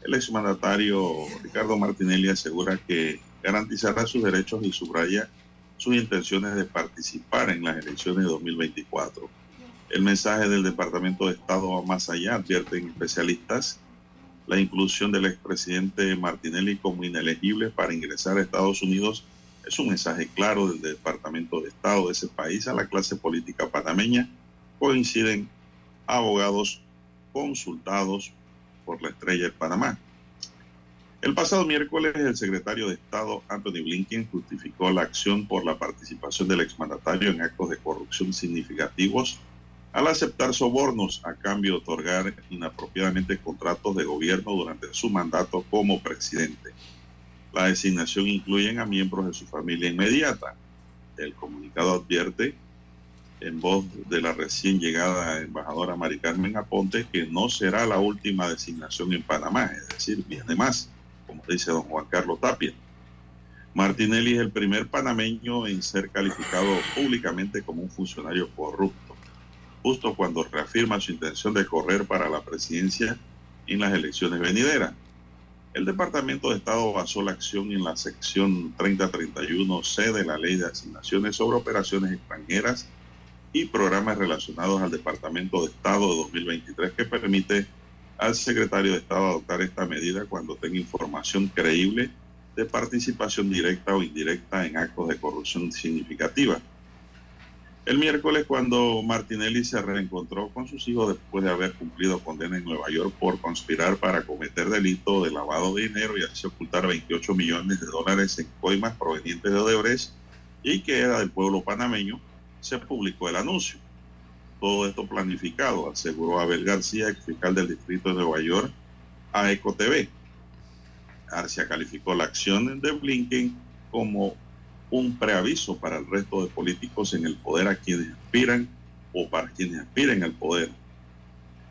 El exmandatario Ricardo Martinelli asegura que garantizará sus derechos y subraya sus intenciones de participar en las elecciones de 2024. El mensaje del Departamento de Estado va más allá, advierten especialistas. La inclusión del expresidente Martinelli como inelegible para ingresar a Estados Unidos es un mensaje claro del Departamento de Estado de ese país a la clase política panameña. Coinciden abogados consultados por la estrella de Panamá. El pasado miércoles, el secretario de Estado, Anthony Blinken, justificó la acción por la participación del exmandatario en actos de corrupción significativos al aceptar sobornos a cambio de otorgar inapropiadamente contratos de gobierno durante su mandato como presidente. La designación incluye a miembros de su familia inmediata. El comunicado advierte, en voz de la recién llegada embajadora Mari Carmen Aponte, que no será la última designación en Panamá, es decir, viene más como dice don Juan Carlos Tapia. Martinelli es el primer panameño en ser calificado públicamente como un funcionario corrupto, justo cuando reafirma su intención de correr para la presidencia en las elecciones venideras. El Departamento de Estado basó la acción en la sección 3031C de la Ley de Asignaciones sobre Operaciones Extranjeras y programas relacionados al Departamento de Estado de 2023 que permite al secretario de Estado adoptar esta medida cuando tenga información creíble de participación directa o indirecta en actos de corrupción significativa. El miércoles, cuando Martinelli se reencontró con sus hijos después de haber cumplido condena en Nueva York por conspirar para cometer delito de lavado de dinero y así ocultar 28 millones de dólares en coimas provenientes de Odebrecht y que era del pueblo panameño, se publicó el anuncio todo esto planificado, aseguró Abel García, ex fiscal del Distrito de Nueva York, a EcoTV. García calificó la acción de Blinken como un preaviso para el resto de políticos en el poder a quienes aspiran o para quienes aspiren al poder.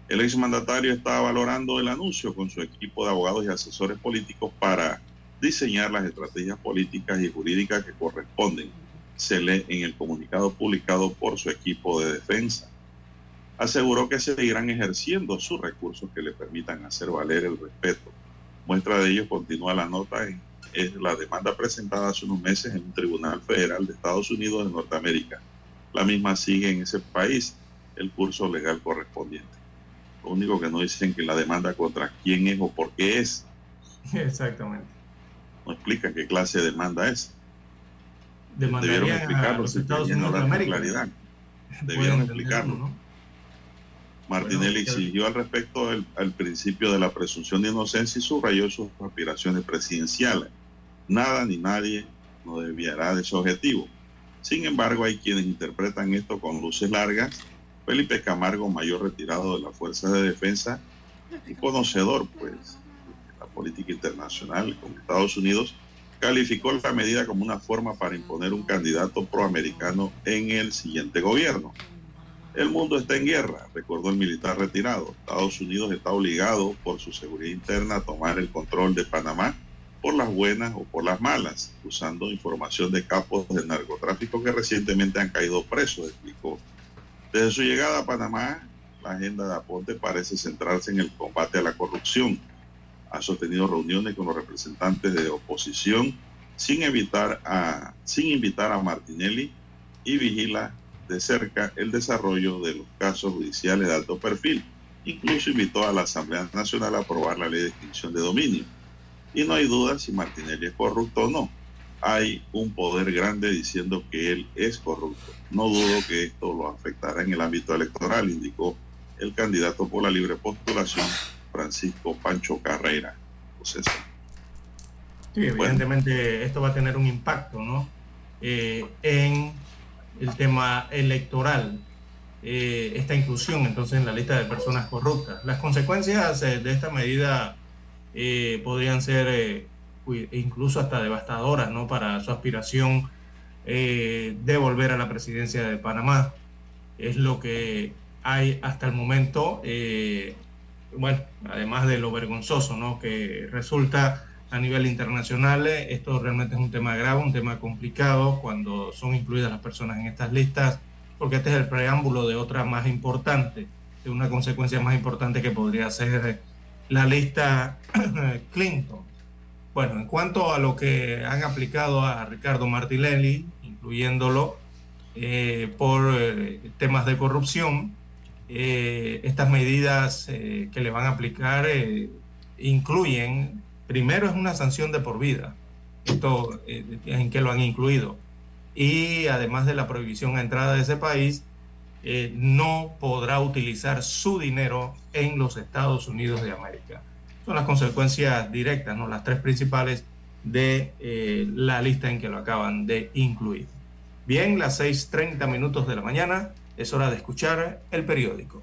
El exmandatario estaba valorando el anuncio con su equipo de abogados y asesores políticos para diseñar las estrategias políticas y jurídicas que corresponden, se lee en el comunicado publicado por su equipo de defensa aseguró que seguirán ejerciendo sus recursos que le permitan hacer valer el respeto. Muestra de ello continúa la nota es la demanda presentada hace unos meses en un tribunal federal de Estados Unidos de Norteamérica. La misma sigue en ese país el curso legal correspondiente. Lo único que no dicen que la demanda contra quién es o por qué es. Exactamente. No explican qué clase de demanda es. Debieron a explicarlo, los Estados Unidos de América. Debieron explicarlo. ¿no? Martinelli Bueno, exigió al respecto el, al principio de la presunción de inocencia y subrayó sus aspiraciones presidenciales. Nada ni nadie nos desviará de ese objetivo. Sin embargo, hay quienes interpretan esto con luces largas. Felipe Camargo, mayor retirado de las Fuerzas de Defensa y conocedor, pues, de la política internacional con Estados Unidos, calificó la medida como una forma para imponer un candidato proamericano en el siguiente gobierno. El mundo está en guerra, recordó el militar retirado. Estados Unidos está obligado por su seguridad interna a tomar el control de Panamá por las buenas o por las malas, usando información de capos de narcotráfico que recientemente han caído presos, explicó. Desde su llegada a Panamá, la agenda de Aponte parece centrarse en el combate a la corrupción. Ha sostenido reuniones con los representantes de oposición sin, a, sin invitar a Martinelli y vigila de cerca el desarrollo de los casos judiciales de alto perfil. Incluso invitó a la Asamblea Nacional a aprobar la ley de extinción de dominio. Y no hay duda si Martinelli es corrupto o no. Hay un poder grande diciendo que él es corrupto. No dudo que esto lo afectará en el ámbito electoral, indicó el candidato por la libre postulación, Francisco Pancho Carrera. Pues eso. Sí, evidentemente esto va a tener un impacto, ¿no? Eh, en el tema electoral, eh, esta inclusión entonces en la lista de personas corruptas. Las consecuencias eh, de esta medida eh, podrían ser eh, uy, incluso hasta devastadoras, ¿no? Para su aspiración eh, de volver a la presidencia de Panamá. Es lo que hay hasta el momento. eh, bueno, además de lo vergonzoso, ¿no? Que resulta a nivel internacional. eh, Esto realmente es un tema grave, un tema complicado cuando son incluidas las personas en estas listas, porque este es el preámbulo de otra más importante, de una consecuencia más importante que podría ser eh, la lista [CLEARS THROAT] Clinton. Bueno, en cuanto a lo que han aplicado a Ricardo Martinelli, incluyéndolo eh, por eh, temas de corrupción, eh, estas medidas eh, que le van a aplicar incluyen, primero es una sanción de por vida, esto eh, en que lo han incluido, y además de la prohibición a entrada de ese país, eh, no podrá utilizar su dinero en los Estados Unidos de América. Son las consecuencias directas, ¿no? las tres principales de eh, la lista en que lo acaban de incluir. Bien, las 6.30 minutos de la mañana, es hora de escuchar el periódico.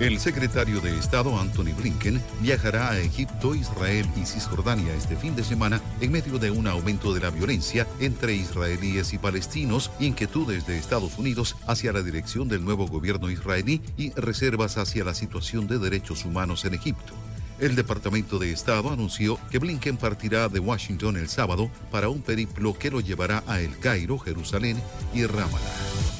El secretario de Estado Anthony Blinken viajará a Egipto, Israel y Cisjordania este fin de semana en medio de un aumento de la violencia entre israelíes y palestinos, inquietudes de Estados Unidos hacia la dirección del nuevo gobierno israelí y reservas hacia la situación de derechos humanos en Egipto. El Departamento de Estado anunció que Blinken partirá de Washington el sábado para un periplo que lo llevará a El Cairo, Jerusalén y Ramallah.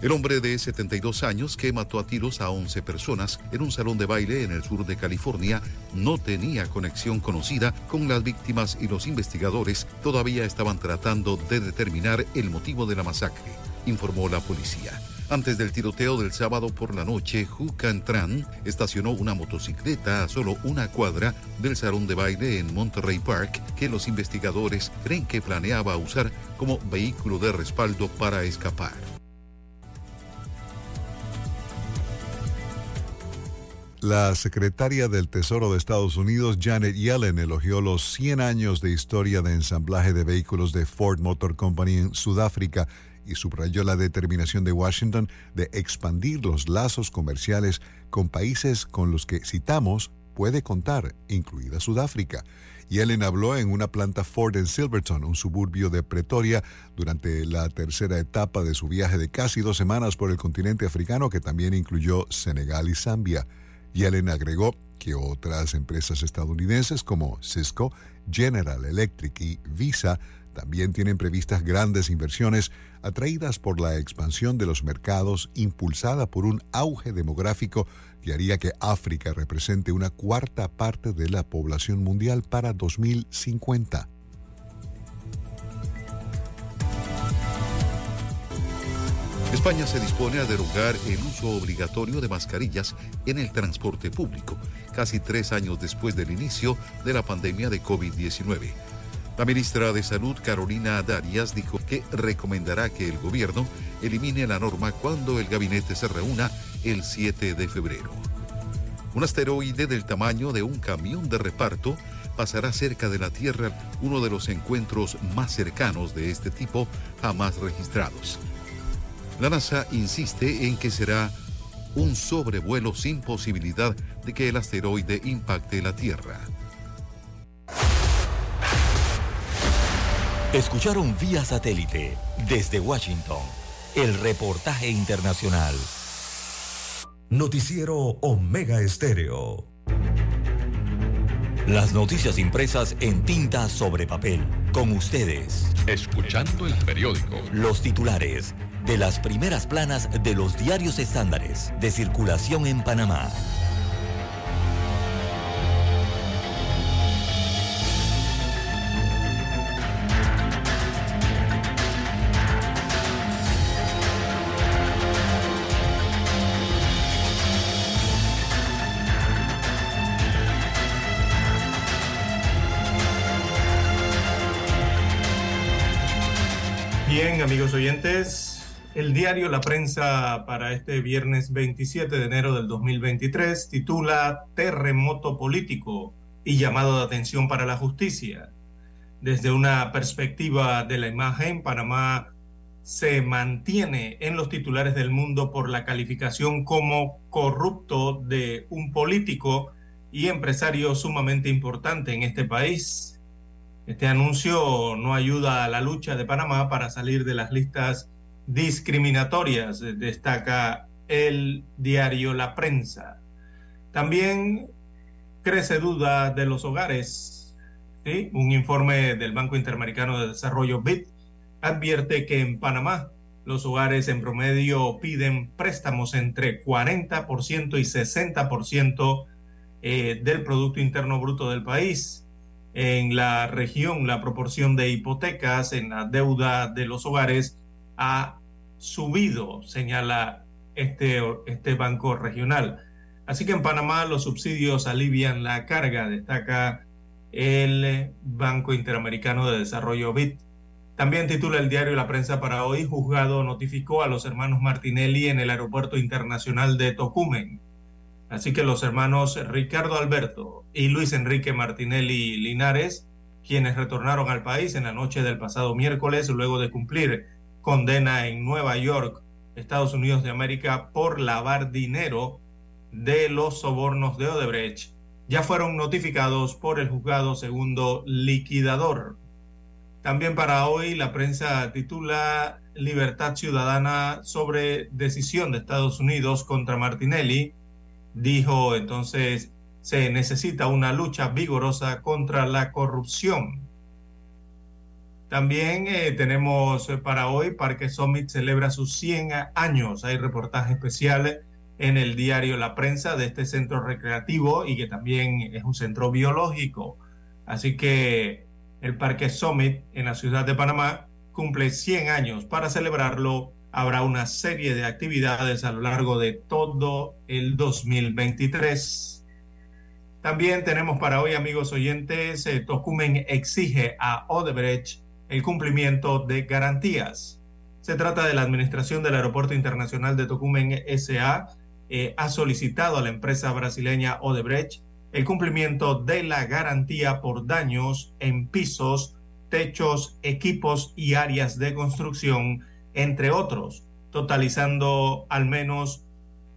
El hombre de 72 años que mató a tiros a 11 personas en un salón de baile en el sur de California no tenía conexión conocida con las víctimas y los investigadores todavía estaban tratando de determinar el motivo de la masacre, informó la policía. Antes del tiroteo del sábado por la noche, Hu Can Tran estacionó una motocicleta a solo una cuadra del salón de baile en Monterrey Park que los investigadores creen que planeaba usar como vehículo de respaldo para escapar. La secretaria del Tesoro de Estados Unidos, Janet Yellen, elogió los 100 años de historia de ensamblaje de vehículos de Ford Motor Company en Sudáfrica y subrayó la determinación de Washington de expandir los lazos comerciales con países con los que, citamos, puede contar, incluida Sudáfrica. Yellen habló en una planta Ford en Silverton, un suburbio de Pretoria, durante la tercera etapa de su viaje de casi dos semanas por el continente africano que también incluyó Senegal y Zambia. Yellen agregó que otras empresas estadounidenses como Cisco, General Electric y Visa también tienen previstas grandes inversiones atraídas por la expansión de los mercados impulsada por un auge demográfico que haría que África represente una cuarta parte de la población mundial para 2050. España se dispone a derogar el uso obligatorio de mascarillas en el transporte público, casi tres años después del inicio de la pandemia de COVID-19. La ministra de Salud, Carolina Darias, dijo que recomendará que el gobierno elimine la norma cuando el gabinete se reúna el 7 de febrero. Un asteroide del tamaño de un camión de reparto pasará cerca de la Tierra, uno de los encuentros más cercanos de este tipo jamás registrados. La NASA insiste en que será un sobrevuelo sin posibilidad de que el asteroide impacte la Tierra. Escucharon vía satélite desde Washington el reportaje internacional. Noticiero Omega Estéreo. Las noticias impresas en tinta sobre papel. Con ustedes. Escuchando el periódico. Los titulares de las primeras planas de los diarios estándares de circulación en Panamá. Bien, amigos oyentes, el diario La Prensa para este viernes 27 de enero del 2023 titula Terremoto político y llamado de atención para la justicia. Desde una perspectiva de la imagen, Panamá se mantiene en los titulares del mundo por la calificación como corrupto de un político y empresario sumamente importante en este país. Este anuncio no ayuda a la lucha de Panamá para salir de las listas discriminatorias, destaca el diario La Prensa. También crece duda de los hogares. Un informe del Banco Interamericano de Desarrollo BID advierte que en Panamá los hogares en promedio piden préstamos entre 40% y 60% eh, del Producto Interno Bruto del país en la región la proporción de hipotecas en la deuda de los hogares ha subido, señala este, este banco regional. Así que en Panamá los subsidios alivian la carga, destaca el Banco Interamericano de Desarrollo BID. También titula el diario La Prensa para hoy, juzgado notificó a los hermanos Martinelli en el Aeropuerto Internacional de Tocumen. Así que los hermanos Ricardo Alberto y Luis Enrique Martinelli Linares, quienes retornaron al país en la noche del pasado miércoles luego de cumplir condena en Nueva York, Estados Unidos de América, por lavar dinero de los sobornos de Odebrecht, ya fueron notificados por el juzgado segundo liquidador. También para hoy la prensa titula Libertad Ciudadana sobre decisión de Estados Unidos contra Martinelli Dijo entonces, se necesita una lucha vigorosa contra la corrupción. También eh, tenemos eh, para hoy, Parque Summit celebra sus 100 años. Hay reportaje especial en el diario La Prensa de este centro recreativo y que también es un centro biológico. Así que el Parque Summit en la ciudad de Panamá cumple 100 años. Para celebrarlo, habrá una serie de actividades a lo largo de todo el 2023. También tenemos para hoy, amigos oyentes, eh, Tocumen exige a Odebrecht el cumplimiento de garantías. Se trata de la administración del Aeropuerto Internacional de Tocumen SA, eh, ha solicitado a la empresa brasileña Odebrecht el cumplimiento de la garantía por daños en pisos, techos, equipos y áreas de construcción, entre otros, totalizando al menos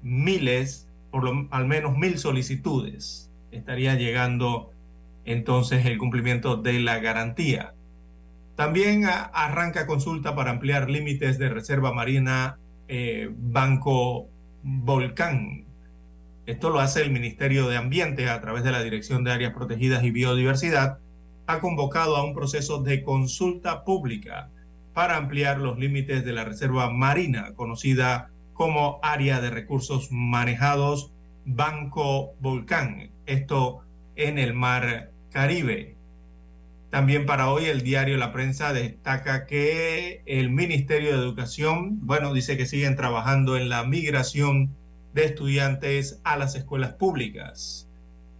miles, por lo, al menos mil solicitudes. Estaría llegando entonces el cumplimiento de la garantía. También arranca consulta para ampliar límites de reserva marina eh, Banco Volcán. Esto lo hace el Ministerio de Ambiente a través de la Dirección de Áreas Protegidas y Biodiversidad. Ha convocado a un proceso de consulta pública para ampliar los límites de la reserva marina, conocida como Área de Recursos Manejados Banco Volcán. Esto en el Mar Caribe. También para hoy el diario La Prensa destaca que el Ministerio de Educación, bueno, dice que siguen trabajando en la migración de estudiantes a las escuelas públicas.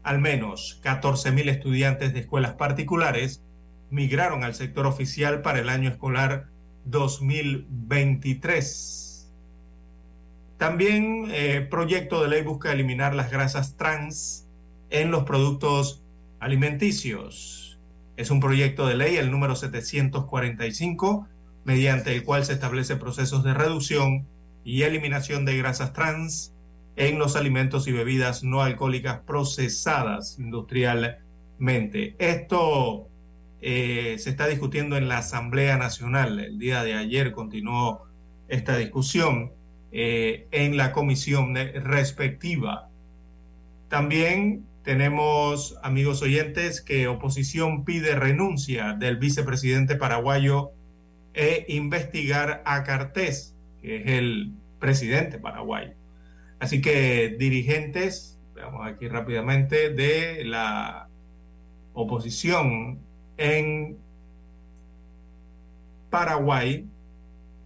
Al menos 14.000 estudiantes de escuelas particulares migraron al sector oficial para el año escolar 2023. También eh, proyecto de ley busca eliminar las grasas trans en los productos alimenticios. Es un proyecto de ley, el número 745, mediante el cual se establece procesos de reducción y eliminación de grasas trans en los alimentos y bebidas no alcohólicas procesadas industrialmente. Esto eh, se está discutiendo en la Asamblea Nacional. El día de ayer continuó esta discusión eh, en la comisión respectiva. También tenemos, amigos oyentes, que oposición pide renuncia del vicepresidente paraguayo e investigar a Cartés, que es el presidente paraguayo. Así que dirigentes, veamos aquí rápidamente, de la oposición en Paraguay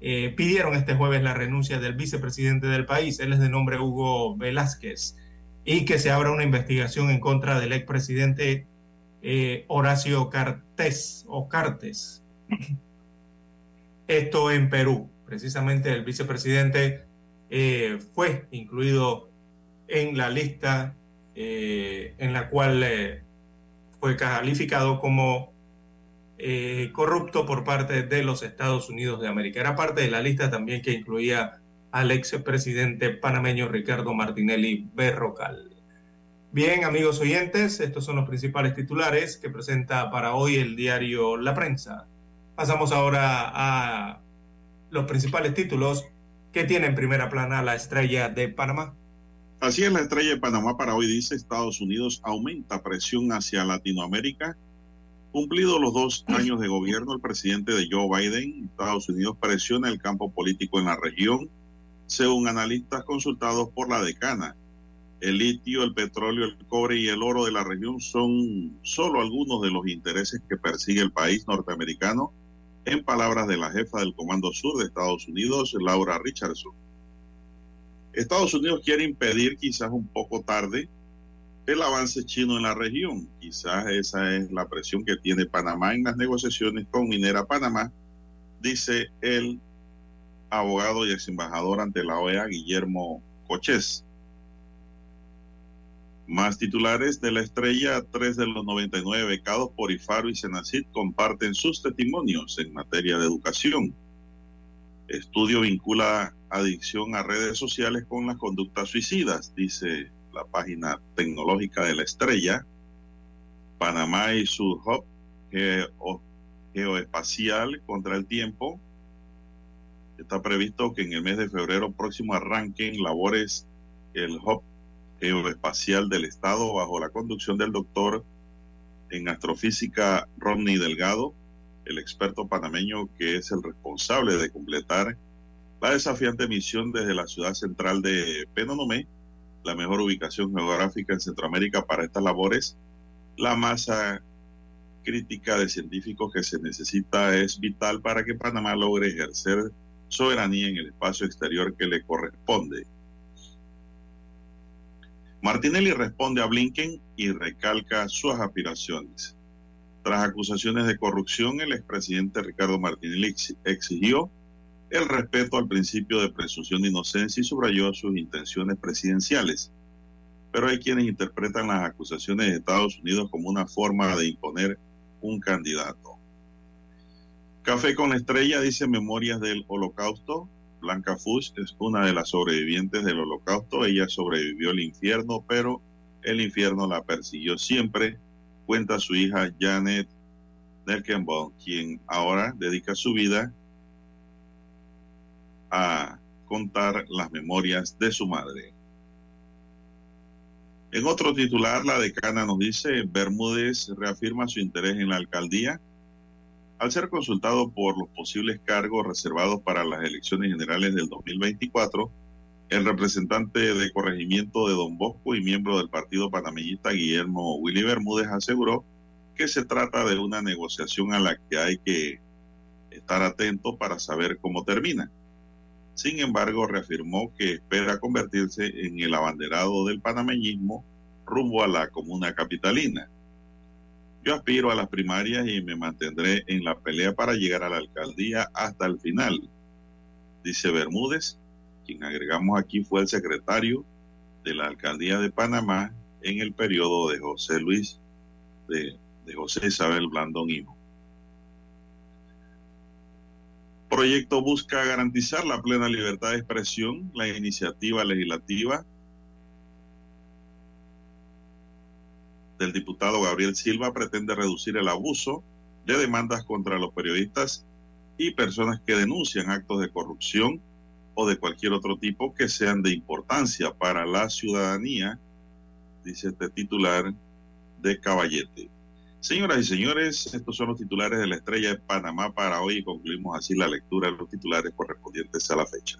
eh, pidieron este jueves la renuncia del vicepresidente del país. Él es de nombre Hugo Velázquez y que se abra una investigación en contra del expresidente eh, Horacio Cartes o Cartes. [CLEARS THROAT] Esto en Perú. Precisamente el vicepresidente eh, fue incluido en la lista eh, en la cual eh, fue calificado como corrupto por parte de los Estados Unidos de América. Era parte de la lista también que incluía al expresidente panameño Ricardo Martinelli Berrocal. Bien, amigos oyentes, estos son los principales titulares que presenta para hoy el diario La Prensa. Pasamos ahora a los principales títulos que tiene en primera plana la estrella de Panamá. Así es, la estrella de Panamá para hoy dice Estados Unidos aumenta presión hacia Latinoamérica. Cumplidos los dos años de gobierno, el presidente de Joe Biden, Estados Unidos presiona el campo político en la región según analistas consultados por la decana. El litio, el petróleo, el cobre y el oro de la región son solo algunos de los intereses que persigue el país norteamericano, en palabras de la jefa del Comando Sur de Estados Unidos, Laura Richardson. Estados Unidos quiere impedir, quizás un poco tarde, el avance chino en la región. Quizás esa es la presión que tiene Panamá en las negociaciones con Minera Panamá, dice el abogado y ex embajador ante la OEA, Guillermo Cochés. Más titulares de la estrella, tres de los 99 becados por IFARO y Senacid comparten sus testimonios en materia de educación. Estudio vincula adicción a redes sociales con las conductas suicidas, dice la página tecnológica de la estrella. Panamá y su hub geo, geoespacial contra el tiempo Está previsto que en el mes de febrero próximo arranquen labores el Hub Geoespacial del Estado bajo la conducción del doctor en astrofísica Rodney Delgado, el experto panameño que es el responsable de completar la desafiante misión desde la ciudad central de Penonomé, la mejor ubicación geográfica en Centroamérica para estas labores. La masa crítica de científicos que se necesita es vital para que Panamá logre ejercer soberanía en el espacio exterior que le corresponde. Martinelli responde a Blinken y recalca sus aspiraciones. Tras acusaciones de corrupción, el expresidente Ricardo Martinelli exigió el respeto al principio de presunción de inocencia y subrayó sus intenciones presidenciales. Pero hay quienes interpretan las acusaciones de Estados Unidos como una forma de imponer un candidato. Café con la estrella dice Memorias del Holocausto. Blanca Fuchs es una de las sobrevivientes del Holocausto. Ella sobrevivió al infierno, pero el infierno la persiguió siempre, cuenta su hija Janet Nelkenbaum, quien ahora dedica su vida a contar las memorias de su madre. En otro titular, la decana nos dice, Bermúdez reafirma su interés en la alcaldía. Al ser consultado por los posibles cargos reservados para las elecciones generales del 2024, el representante de corregimiento de Don Bosco y miembro del partido panameñista Guillermo Willy Bermúdez aseguró que se trata de una negociación a la que hay que estar atento para saber cómo termina. Sin embargo, reafirmó que espera convertirse en el abanderado del panameñismo rumbo a la comuna capitalina. Yo aspiro a las primarias y me mantendré en la pelea para llegar a la alcaldía hasta el final, dice Bermúdez, quien agregamos aquí fue el secretario de la alcaldía de Panamá en el periodo de José Luis, de, José Isabel Blandón Hijo. Proyecto busca garantizar la plena libertad de expresión. La iniciativa legislativa del diputado Gabriel Silva pretende reducir el abuso de demandas contra los periodistas y personas que denuncian actos de corrupción o de cualquier otro tipo que sean de importancia para la ciudadanía, dice este titular de Caballete. Señoras y señores, estos son los titulares de la estrella de Panamá para hoy y concluimos así la lectura de los titulares correspondientes a la fecha.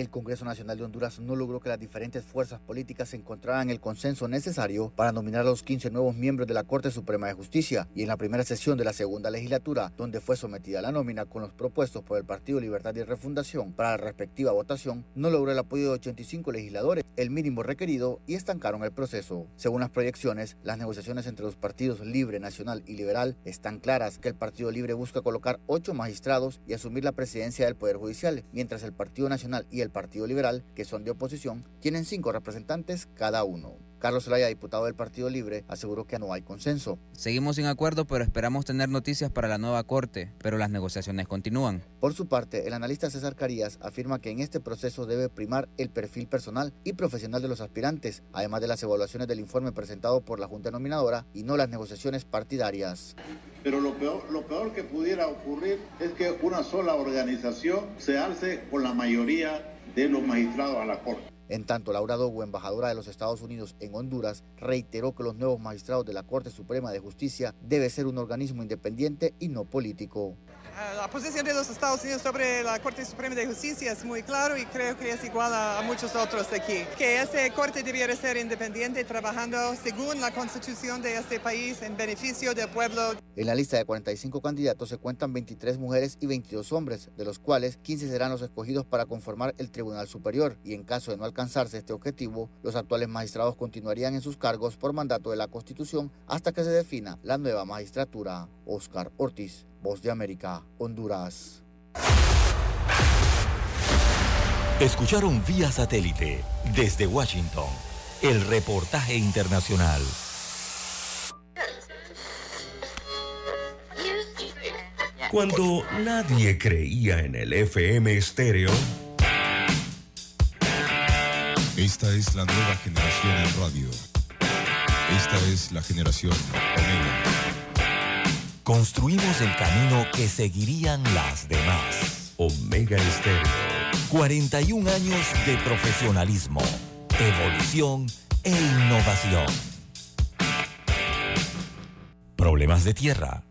El Congreso Nacional de Honduras no logró que las diferentes fuerzas políticas encontraran el consenso necesario para nominar a los 15 nuevos miembros de la Corte Suprema de Justicia y en la primera sesión de la segunda legislatura, donde fue sometida la nómina con los propuestos por el Partido Libertad y Refundación para la respectiva votación, no logró el apoyo de 85 legisladores, el mínimo requerido, y estancaron el proceso. Según las proyecciones, las negociaciones entre los partidos Libre, Nacional y Liberal están claras que el Partido Libre busca colocar ocho magistrados y asumir la presidencia del Poder Judicial, mientras el Partido Nacional y el Partido Liberal, que son de oposición, tienen cinco representantes cada uno. Carlos Zelaya, diputado del Partido Libre, aseguró que no hay consenso. Seguimos sin acuerdo, pero esperamos tener noticias para la nueva Corte, pero las negociaciones continúan. Por su parte, el analista César Carías afirma que en este proceso debe primar el perfil personal y profesional de los aspirantes, además de las evaluaciones del informe presentado por la Junta Nominadora y no las negociaciones partidarias. Pero lo peor, lo peor que pudiera ocurrir es que una sola organización se alce con la mayoría de los magistrados a la Corte. En tanto, Laura Dogo, embajadora de los Estados Unidos en Honduras, reiteró que los nuevos magistrados de la Corte Suprema de Justicia debe ser un organismo independiente y no político. La posición de los Estados Unidos sobre la Corte Suprema de Justicia es muy claro y creo que es igual a, muchos otros de aquí. Que esta Corte debiera ser independiente trabajando según la constitución de este país en beneficio del pueblo. En la lista de 45 candidatos se cuentan 23 mujeres y 22 hombres, de los cuales 15 serán los escogidos para conformar el Tribunal Superior y en caso de no alcanzarse este objetivo, los actuales magistrados continuarían en sus cargos por mandato de la Constitución hasta que se defina la nueva magistratura. Oscar Ortiz, Voz de América, Honduras. Escucharon vía satélite desde Washington el reportaje internacional. Cuando nadie creía en el FM estéreo, Esta es la nueva generación en radio. Esta es la generación Omega. Construimos el camino que seguirían las demás. Omega Estéreo. 41 años de profesionalismo, evolución e innovación. Problemas de tierra,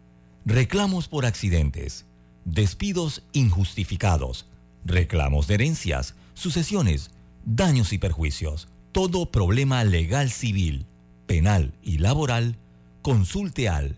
reclamos por accidentes, despidos injustificados, reclamos de herencias, sucesiones, daños y perjuicios. Todo problema legal civil, penal y laboral, consulte al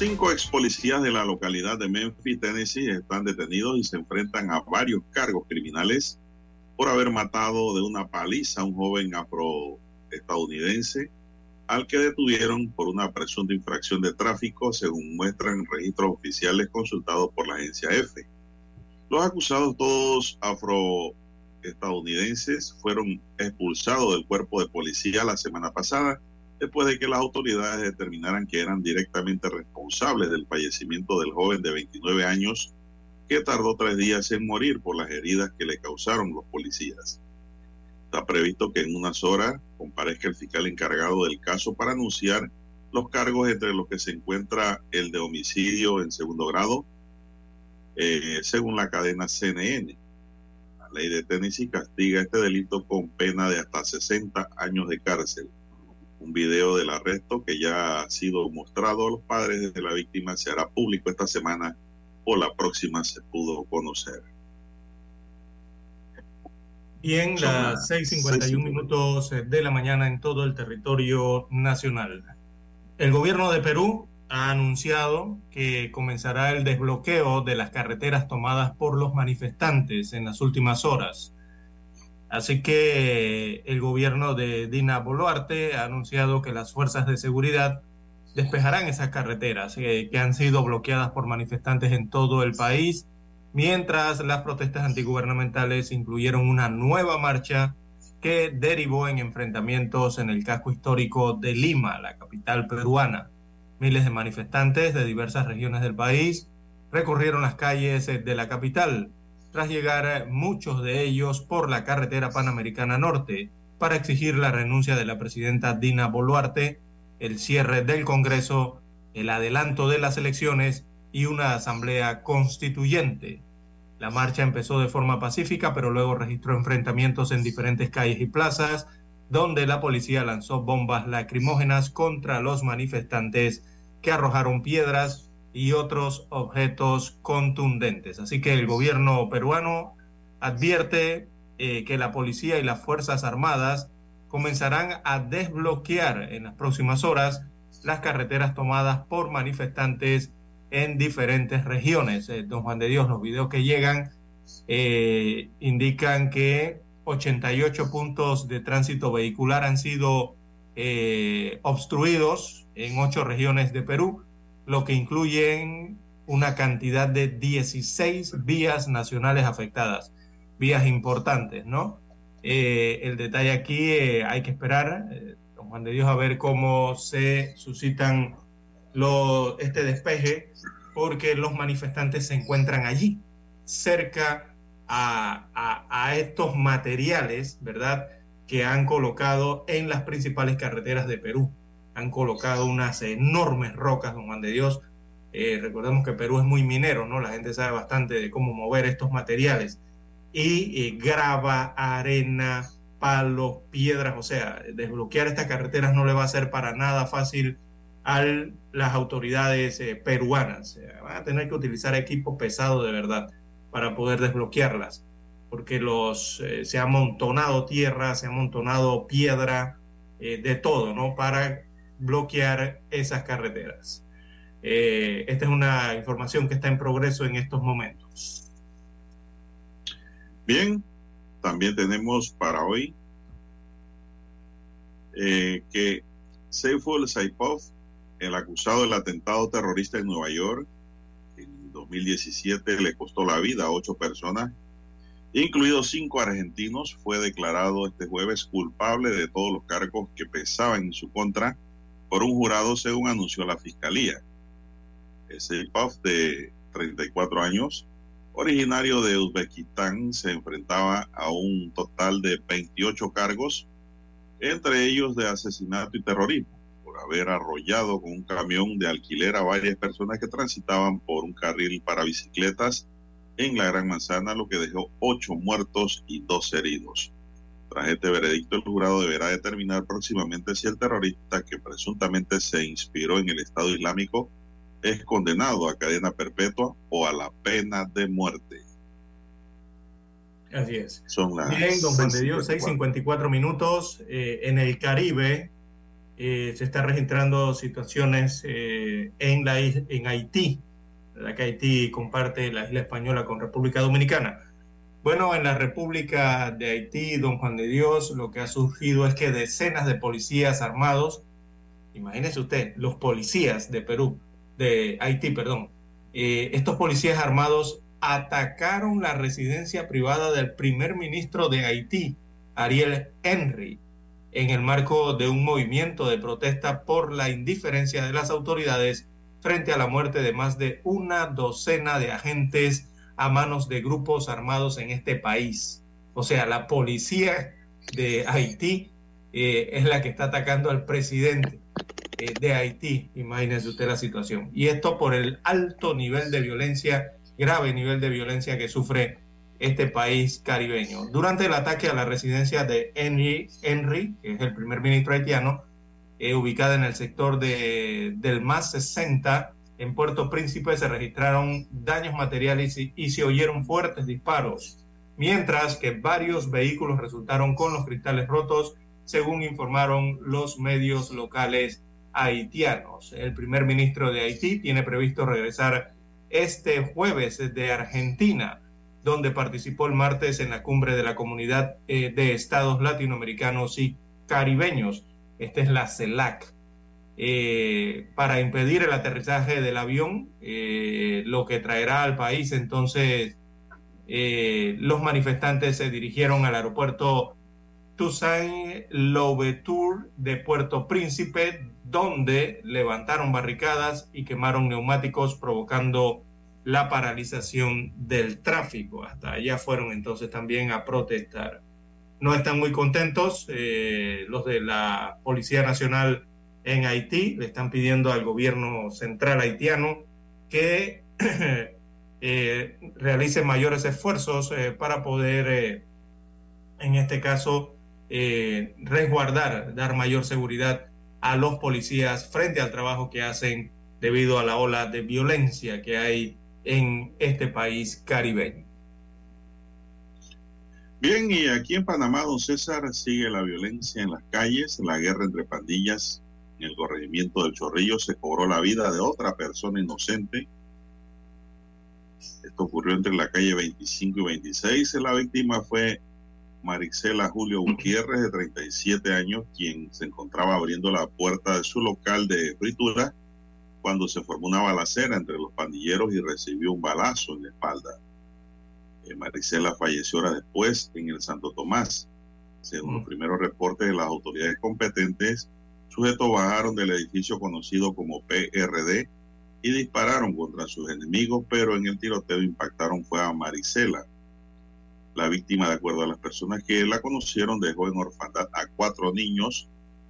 Cinco ex policías de la localidad de Memphis, Tennessee, están detenidos y se enfrentan a varios cargos criminales por haber matado de una paliza a un joven afroestadounidense al que detuvieron por una presunta infracción de tráfico, según muestran registros oficiales consultados por la agencia F. Los acusados, todos afroestadounidenses, fueron expulsados del cuerpo de policía la semana pasada después de que las autoridades determinaran que eran directamente responsables del fallecimiento del joven de 29 años que tardó tres días en morir por las heridas que le causaron los policías. Está previsto que en unas horas comparezca el fiscal encargado del caso para anunciar los cargos entre los que se encuentra el de homicidio en segundo grado, eh, según la cadena CNN. La ley de Tennessee castiga este delito con pena de hasta 60 años de cárcel. Un video del arresto que ya ha sido mostrado a los padres de la víctima se hará público esta semana o la próxima se pudo conocer. Bien, Son las 6:51 minutos de la mañana en todo el territorio nacional. El gobierno de Perú ha anunciado que comenzará el desbloqueo de las carreteras tomadas por los manifestantes en las últimas horas. Así que el gobierno de Dina Boluarte ha anunciado que las fuerzas de seguridad despejarán esas carreteras eh, que han sido bloqueadas por manifestantes en todo el país, mientras las protestas antigubernamentales incluyeron una nueva marcha que derivó en enfrentamientos en el casco histórico de Lima, la capital peruana. Miles de manifestantes de diversas regiones del país recorrieron las calles eh, de la capital, tras llegar muchos de ellos por la carretera panamericana norte para exigir la renuncia de la presidenta Dina Boluarte, el cierre del Congreso, el adelanto de las elecciones y una asamblea constituyente. La marcha empezó de forma pacífica, pero luego registró enfrentamientos en diferentes calles y plazas, donde la policía lanzó bombas lacrimógenas contra los manifestantes que arrojaron piedras y otros objetos contundentes. Así que el gobierno peruano advierte eh, que la policía y las Fuerzas Armadas comenzarán a desbloquear en las próximas horas las carreteras tomadas por manifestantes en diferentes regiones. Eh, don Juan de Dios, los videos que llegan eh, indican que 88 puntos de tránsito vehicular han sido obstruidos en ocho regiones de Perú, lo que incluyen una cantidad de 16 vías nacionales afectadas, vías importantes, ¿no? Eh, el detalle aquí eh, hay que esperar, eh, don Juan de Dios, a ver cómo se suscitan este despeje, porque los manifestantes se encuentran allí, cerca a estos materiales, ¿verdad?, que han colocado en las principales carreteras de Perú. Han colocado unas enormes rocas, don Juan de Dios, Eh, recordemos que Perú es muy minero, ¿no? La gente sabe bastante de cómo mover estos materiales. Y eh, grava, arena, palos, piedras, o sea, desbloquear estas carreteras no le va a ser para nada fácil a las autoridades eh, peruanas. Van a tener que utilizar equipo pesado de verdad para poder desbloquearlas, porque los, eh, se ha amontonado tierra, se ha amontonado piedra, eh, de todo, ¿no? Para bloquear esas carreteras. Eh, esta es una información que está en progreso en estos momentos. Bien, también tenemos para hoy eh, que Saiful Saipov, el acusado del atentado terrorista en Nueva York, en 2017 le costó la vida a ocho personas, incluidos cinco argentinos, fue declarado este jueves culpable de todos los cargos que pesaban en su contra por un jurado, según anunció la fiscalía. Saipov, de 34 años, originario de Uzbekistán, se enfrentaba a un total de 28 cargos, entre ellos de asesinato y terrorismo, por haber arrollado con un camión de alquiler a varias personas que transitaban por un carril para bicicletas en la Gran Manzana, lo que dejó ocho muertos y dos heridos. Tras este veredicto, el jurado deberá determinar próximamente si el terrorista que presuntamente se inspiró en el Estado Islámico es condenado a cadena perpetua o a la pena de muerte. Así es. Son las Bien, don Juan de 6:54. Dios, 6.54 minutos. Eh, en el Caribe eh, se están registrando situaciones eh, en, la, en Haití, la que Haití comparte la isla española con República Dominicana. Bueno, en la República de Haití, don Juan de Dios, lo que ha surgido es que decenas de policías armados, imagínese usted, los policías de Perú, de Haití, perdón, eh, estos policías armados atacaron la residencia privada del primer ministro de Haití, Ariel Henry, en el marco de un movimiento de protesta por la indiferencia de las autoridades frente a la muerte de más de una docena de agentes a manos de grupos armados en este país. O sea, la policía de Haití eh, es la que está atacando al presidente eh, de Haití. Imagínese usted la situación. Y esto por el alto nivel de violencia, grave nivel de violencia que sufre este país caribeño. Durante el ataque a la residencia de Henry, Henry que es el primer ministro haitiano, eh, ubicada en el sector de, del MAS 60, en Puerto Príncipe se registraron daños materiales y, se oyeron fuertes disparos, mientras que varios vehículos resultaron con los cristales rotos, según informaron los medios locales haitianos. El primer ministro de Haití tiene previsto regresar este jueves de Argentina, donde participó el martes en la cumbre de la comunidad eh, de estados latinoamericanos y caribeños. Esta es la CELAC. Eh, para impedir el aterrizaje del avión, eh, lo que traerá al país entonces eh, los manifestantes se dirigieron al aeropuerto Toussaint Louverture de Puerto Príncipe, donde levantaron barricadas y quemaron neumáticos, provocando la paralización del tráfico. Hasta allá fueron entonces también a protestar. No están muy contentos los de la Policía Nacional en Haití, le están pidiendo al gobierno central haitiano que [CLEARS THROAT] eh, realice mayores esfuerzos eh, para poder, eh, en este caso, resguardar, dar mayor seguridad a los policías frente al trabajo que hacen debido a la ola de violencia que hay en este país caribeño. Bien, y aquí en Panamá, don César, sigue la violencia en las calles, la guerra entre pandillas. En el corregimiento del Chorrillo se cobró la vida de otra persona inocente. Esto ocurrió entre la calle 25 y 26. La víctima fue Marixela Julio Gutiérrez, de 37 años, quien se encontraba abriendo la puerta de su local de fritura cuando se formó una balacera entre los pandilleros y recibió un balazo en la espalda. Eh, Maricela falleció horas después en el Santo Tomás. Según los primeros reportes de las autoridades competentes, sujetos bajaron del edificio conocido como PRD y dispararon contra sus enemigos, pero en el tiroteo impactaron fue a Maricela. La víctima, de acuerdo a las personas que la conocieron, dejó en orfandad a cuatro niños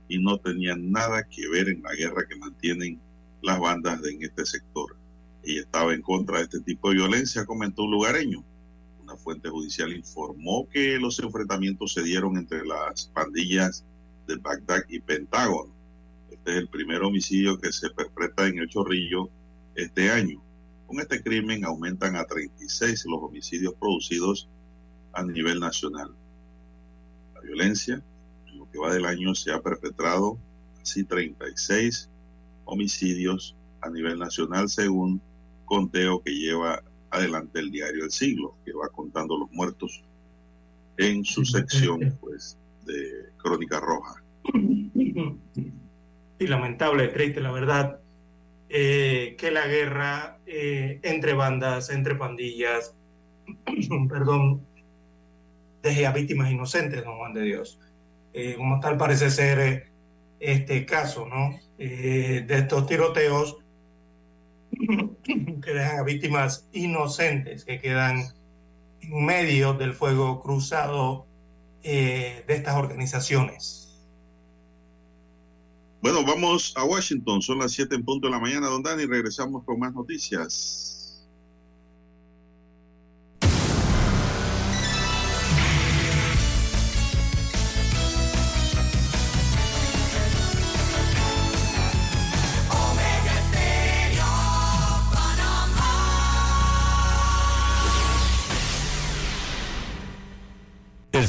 y no tenían nada que ver en la guerra que mantienen las bandas en este sector. y estaba en contra de este tipo de violencia, comentó un lugareño. Una fuente judicial informó que los enfrentamientos se dieron entre las pandillas de Bagdad y Pentágono. Este es el primer homicidio que se perpetra en el Chorrillo este año. Con este crimen aumentan a 36 los homicidios producidos a nivel nacional. La violencia, en lo que va del año, se ha perpetrado así 36 homicidios a nivel nacional según conteo que lleva adelante el diario El Siglo, que va contando los muertos en su sección pues de Crónica Roja. Y lamentable, triste, la verdad, eh, que la guerra eh, entre bandas, entre pandillas, [CLEARS THROAT] perdón, deje a víctimas inocentes, don Juan de Dios. Eh, como tal parece ser eh, este caso, ¿no? Eh, de estos tiroteos [CLEARS THROAT] que dejan a víctimas inocentes que quedan en medio del fuego cruzado eh, de estas organizaciones. Bueno, vamos a Washington, son las 7 en punto de la mañana, don Dani, regresamos con más noticias.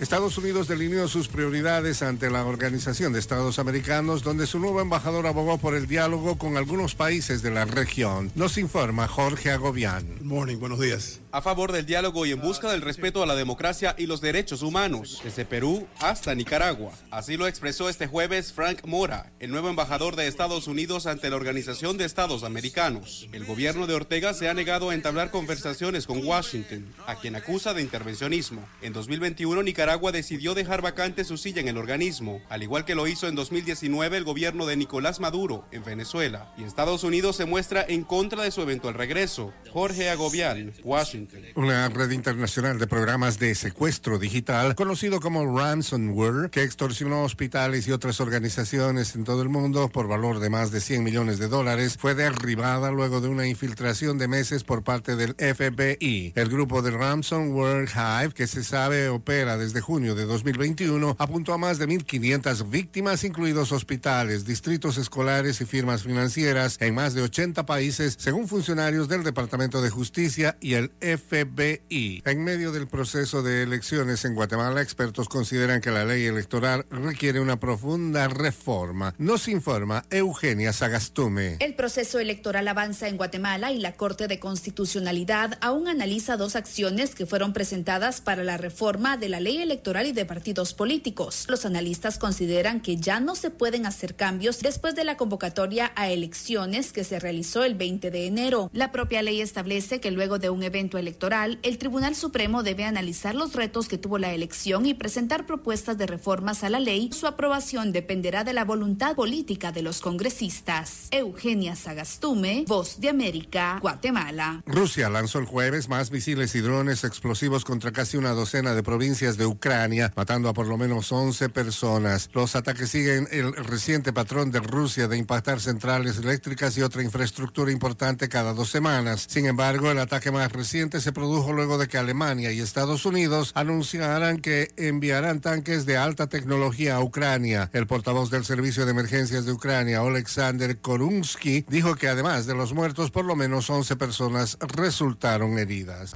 Estados Unidos delineó sus prioridades ante la Organización de Estados Americanos, donde su nuevo embajador abogó por el diálogo con algunos países de la región. Nos informa Jorge Agobián. Morning, buenos días. A favor del diálogo y en busca del respeto a la democracia y los derechos humanos, desde Perú hasta Nicaragua. Así lo expresó este jueves Frank Mora, el nuevo embajador de Estados Unidos ante la Organización de Estados Americanos. El gobierno de Ortega se ha negado a entablar conversaciones con Washington, a quien acusa de intervencionismo. En 2021 Nicaragua decidió dejar vacante su silla en el organismo, al igual que lo hizo en 2019 el gobierno de Nicolás Maduro en Venezuela. Y Estados Unidos se muestra en contra de su eventual regreso. Jorge Agobián, Washington. Una red internacional de programas de secuestro digital, conocido como ransomware, que extorsionó hospitales y otras organizaciones en todo el mundo por valor de más de 100 millones de dólares, fue derribada luego de una infiltración de meses por parte del FBI. El grupo de ransomware Hive, que se sabe opera desde junio de 2021, apuntó a más de 1.500 víctimas, incluidos hospitales, distritos escolares y firmas financieras en más de 80 países, según funcionarios del Departamento de Justicia y el. En medio del proceso de elecciones en Guatemala, expertos consideran que la ley electoral requiere una profunda reforma. Nos informa Eugenia Sagastume. El proceso electoral avanza en Guatemala y la Corte de Constitucionalidad aún analiza dos acciones que fueron presentadas para la reforma de la ley electoral y de partidos políticos. Los analistas consideran que ya no se pueden hacer cambios después de la convocatoria a elecciones que se realizó el 20 de enero. La propia ley establece que luego de un evento electoral, el Tribunal Supremo debe analizar los retos que tuvo la elección y presentar propuestas de reformas a la ley. Su aprobación dependerá de la voluntad política de los congresistas. Eugenia Sagastume, Voz de América, Guatemala. Rusia lanzó el jueves más misiles y drones explosivos contra casi una docena de provincias de Ucrania, matando a por lo menos 11 personas. Los ataques siguen el reciente patrón de Rusia de impactar centrales eléctricas y otra infraestructura importante cada dos semanas. Sin embargo, el ataque más reciente se produjo luego de que Alemania y Estados Unidos anunciaran que enviarán tanques de alta tecnología a Ucrania. El portavoz del Servicio de Emergencias de Ucrania, Alexander Korunsky, dijo que además de los muertos, por lo menos 11 personas resultaron heridas.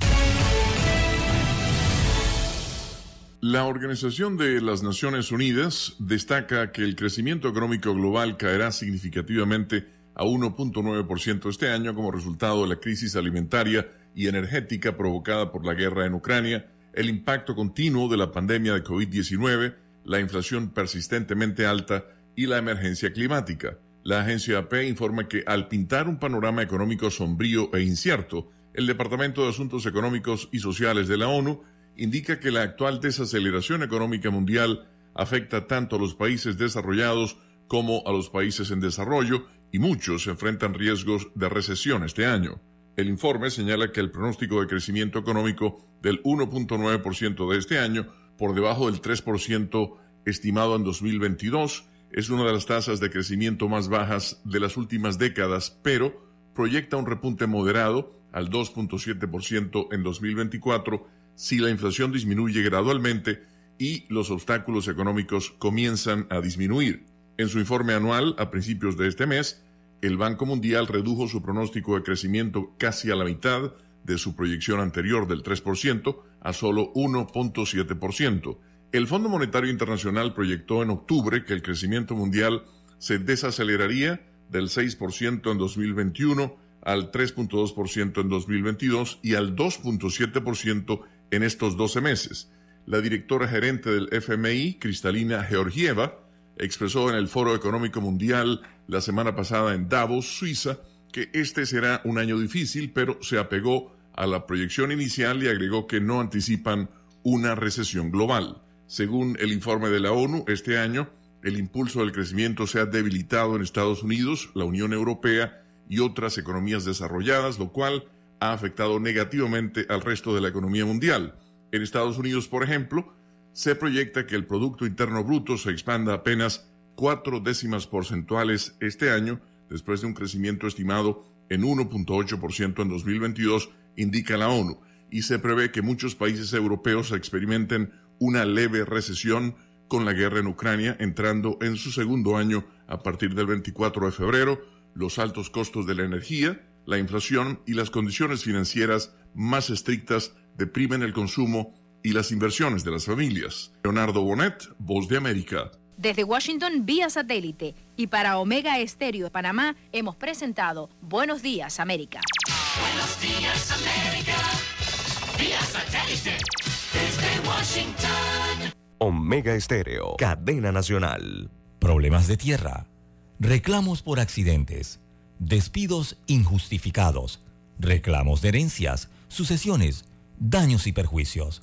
La Organización de las Naciones Unidas destaca que el crecimiento económico global caerá significativamente a 1.9% este año como resultado de la crisis alimentaria y energética provocada por la guerra en Ucrania, el impacto continuo de la pandemia de COVID-19, la inflación persistentemente alta y la emergencia climática. La agencia AP informa que al pintar un panorama económico sombrío e incierto, el Departamento de Asuntos Económicos y Sociales de la ONU indica que la actual desaceleración económica mundial afecta tanto a los países desarrollados como a los países en desarrollo y muchos enfrentan riesgos de recesión este año. El informe señala que el pronóstico de crecimiento económico del 1.9% de este año, por debajo del 3% estimado en 2022, es una de las tasas de crecimiento más bajas de las últimas décadas, pero proyecta un repunte moderado al 2.7% en 2024 si la inflación disminuye gradualmente y los obstáculos económicos comienzan a disminuir. En su informe anual, a principios de este mes, el Banco Mundial redujo su pronóstico de crecimiento casi a la mitad de su proyección anterior del 3% a solo 1.7%. El Fondo Monetario Internacional proyectó en octubre que el crecimiento mundial se desaceleraría del 6% en 2021 al 3.2% en 2022 y al 2.7% en estos 12 meses. La directora gerente del FMI, Cristalina Georgieva, expresó en el Foro Económico Mundial la semana pasada en Davos, Suiza, que este será un año difícil, pero se apegó a la proyección inicial y agregó que no anticipan una recesión global. Según el informe de la ONU, este año el impulso del crecimiento se ha debilitado en Estados Unidos, la Unión Europea y otras economías desarrolladas, lo cual ha afectado negativamente al resto de la economía mundial. En Estados Unidos, por ejemplo, se proyecta que el Producto Interno Bruto se expanda apenas cuatro décimas porcentuales este año, después de un crecimiento estimado en 1.8% en 2022, indica la ONU, y se prevé que muchos países europeos experimenten una leve recesión con la guerra en Ucrania entrando en su segundo año a partir del 24 de febrero, los altos costos de la energía, la inflación y las condiciones financieras más estrictas deprimen el consumo y las inversiones de las familias. Leonardo Bonet, Voz de América. Desde Washington vía satélite y para Omega Estéreo de Panamá hemos presentado Buenos Días América. Buenos días, América. Vía satélite. Desde Washington. Omega Estéreo, cadena nacional. Problemas de tierra, reclamos por accidentes, despidos injustificados, reclamos de herencias, sucesiones, daños y perjuicios.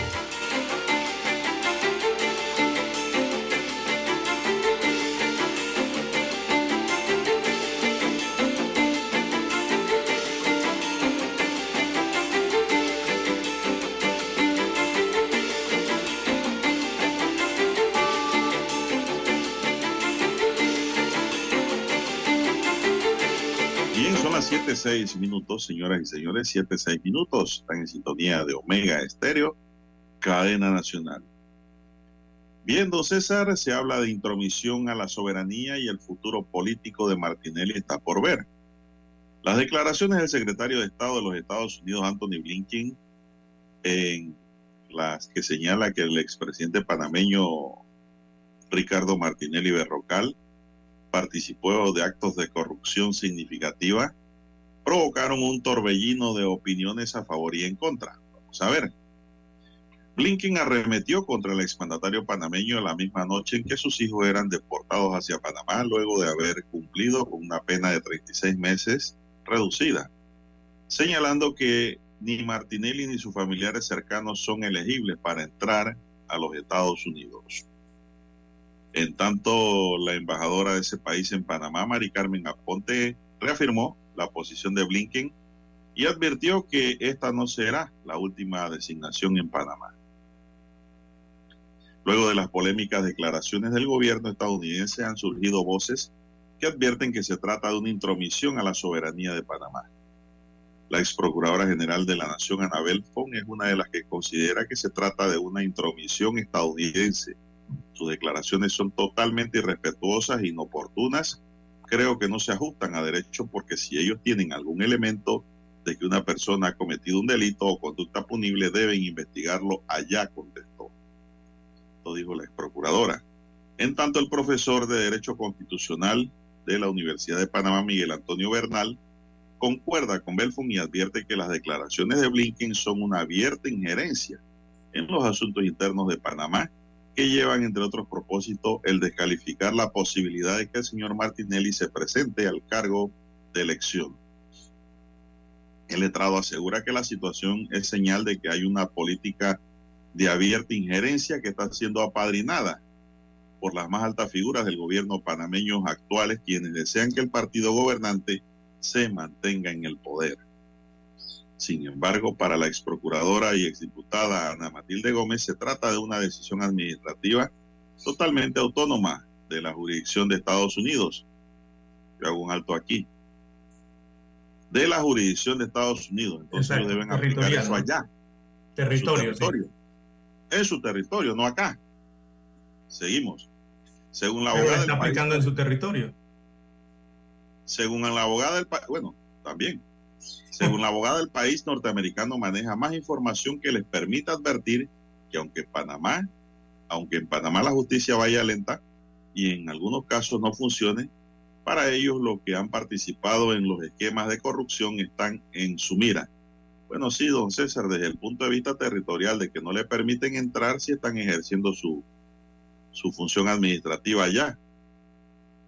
7.6 minutos, señoras y señores, 7.6 minutos. Están en sintonía de Omega Estéreo, cadena nacional. Bien, don César, se habla de intromisión a la soberanía y el futuro político de Martinelli está por ver. Las declaraciones del secretario de Estado de los Estados Unidos, Anthony Blinken, en las que señala que el expresidente panameño Ricardo Martinelli Berrocal participó de actos de corrupción significativa, provocaron un torbellino de opiniones a favor y en contra. Vamos a ver. Blinken arremetió contra el exmandatario panameño la misma noche en que sus hijos eran deportados hacia Panamá luego de haber cumplido una pena de 36 meses reducida, señalando que ni Martinelli ni sus familiares cercanos son elegibles para entrar a los Estados Unidos. En tanto, la embajadora de ese país en Panamá, Mari Carmen Aponte, reafirmó la posición de Blinken y advirtió que esta no será la última designación en Panamá. Luego de las polémicas declaraciones del gobierno estadounidense han surgido voces que advierten que se trata de una intromisión a la soberanía de Panamá. La ex procuradora general de la Nación, Anabel Fong, es una de las que considera que se trata de una intromisión estadounidense. Sus declaraciones son totalmente irrespetuosas e inoportunas. Creo que no se ajustan a derecho porque si ellos tienen algún elemento de que una persona ha cometido un delito o conducta punible deben investigarlo allá, contestó. Lo dijo la ex procuradora. En tanto, el profesor de Derecho Constitucional de la Universidad de Panamá, Miguel Antonio Bernal, concuerda con Belfon y advierte que las declaraciones de Blinken son una abierta injerencia en los asuntos internos de Panamá que llevan, entre otros propósitos, el descalificar la posibilidad de que el señor Martinelli se presente al cargo de elección. El letrado asegura que la situación es señal de que hay una política de abierta injerencia que está siendo apadrinada por las más altas figuras del gobierno panameño actuales, quienes desean que el partido gobernante se mantenga en el poder. Sin embargo, para la ex procuradora y exdiputada Ana Matilde Gómez se trata de una decisión administrativa totalmente autónoma de la jurisdicción de Estados Unidos. Yo hago un alto aquí. De la jurisdicción de Estados Unidos. Entonces Exacto, deben aplicar eso allá. Territorio, En su territorio. En su territorio, no acá. Seguimos. Según la Pero abogada está del país, aplicando en su territorio. según la abogada del país, bueno, también, según la abogada del país norteamericano maneja más información que les permita advertir que aunque Panamá, aunque en Panamá la justicia vaya lenta y en algunos casos no funcione, para ellos los que han participado en los esquemas de corrupción están en su mira. Bueno, sí, don César, desde el punto de vista territorial de que no le permiten entrar si están ejerciendo su, su función administrativa allá.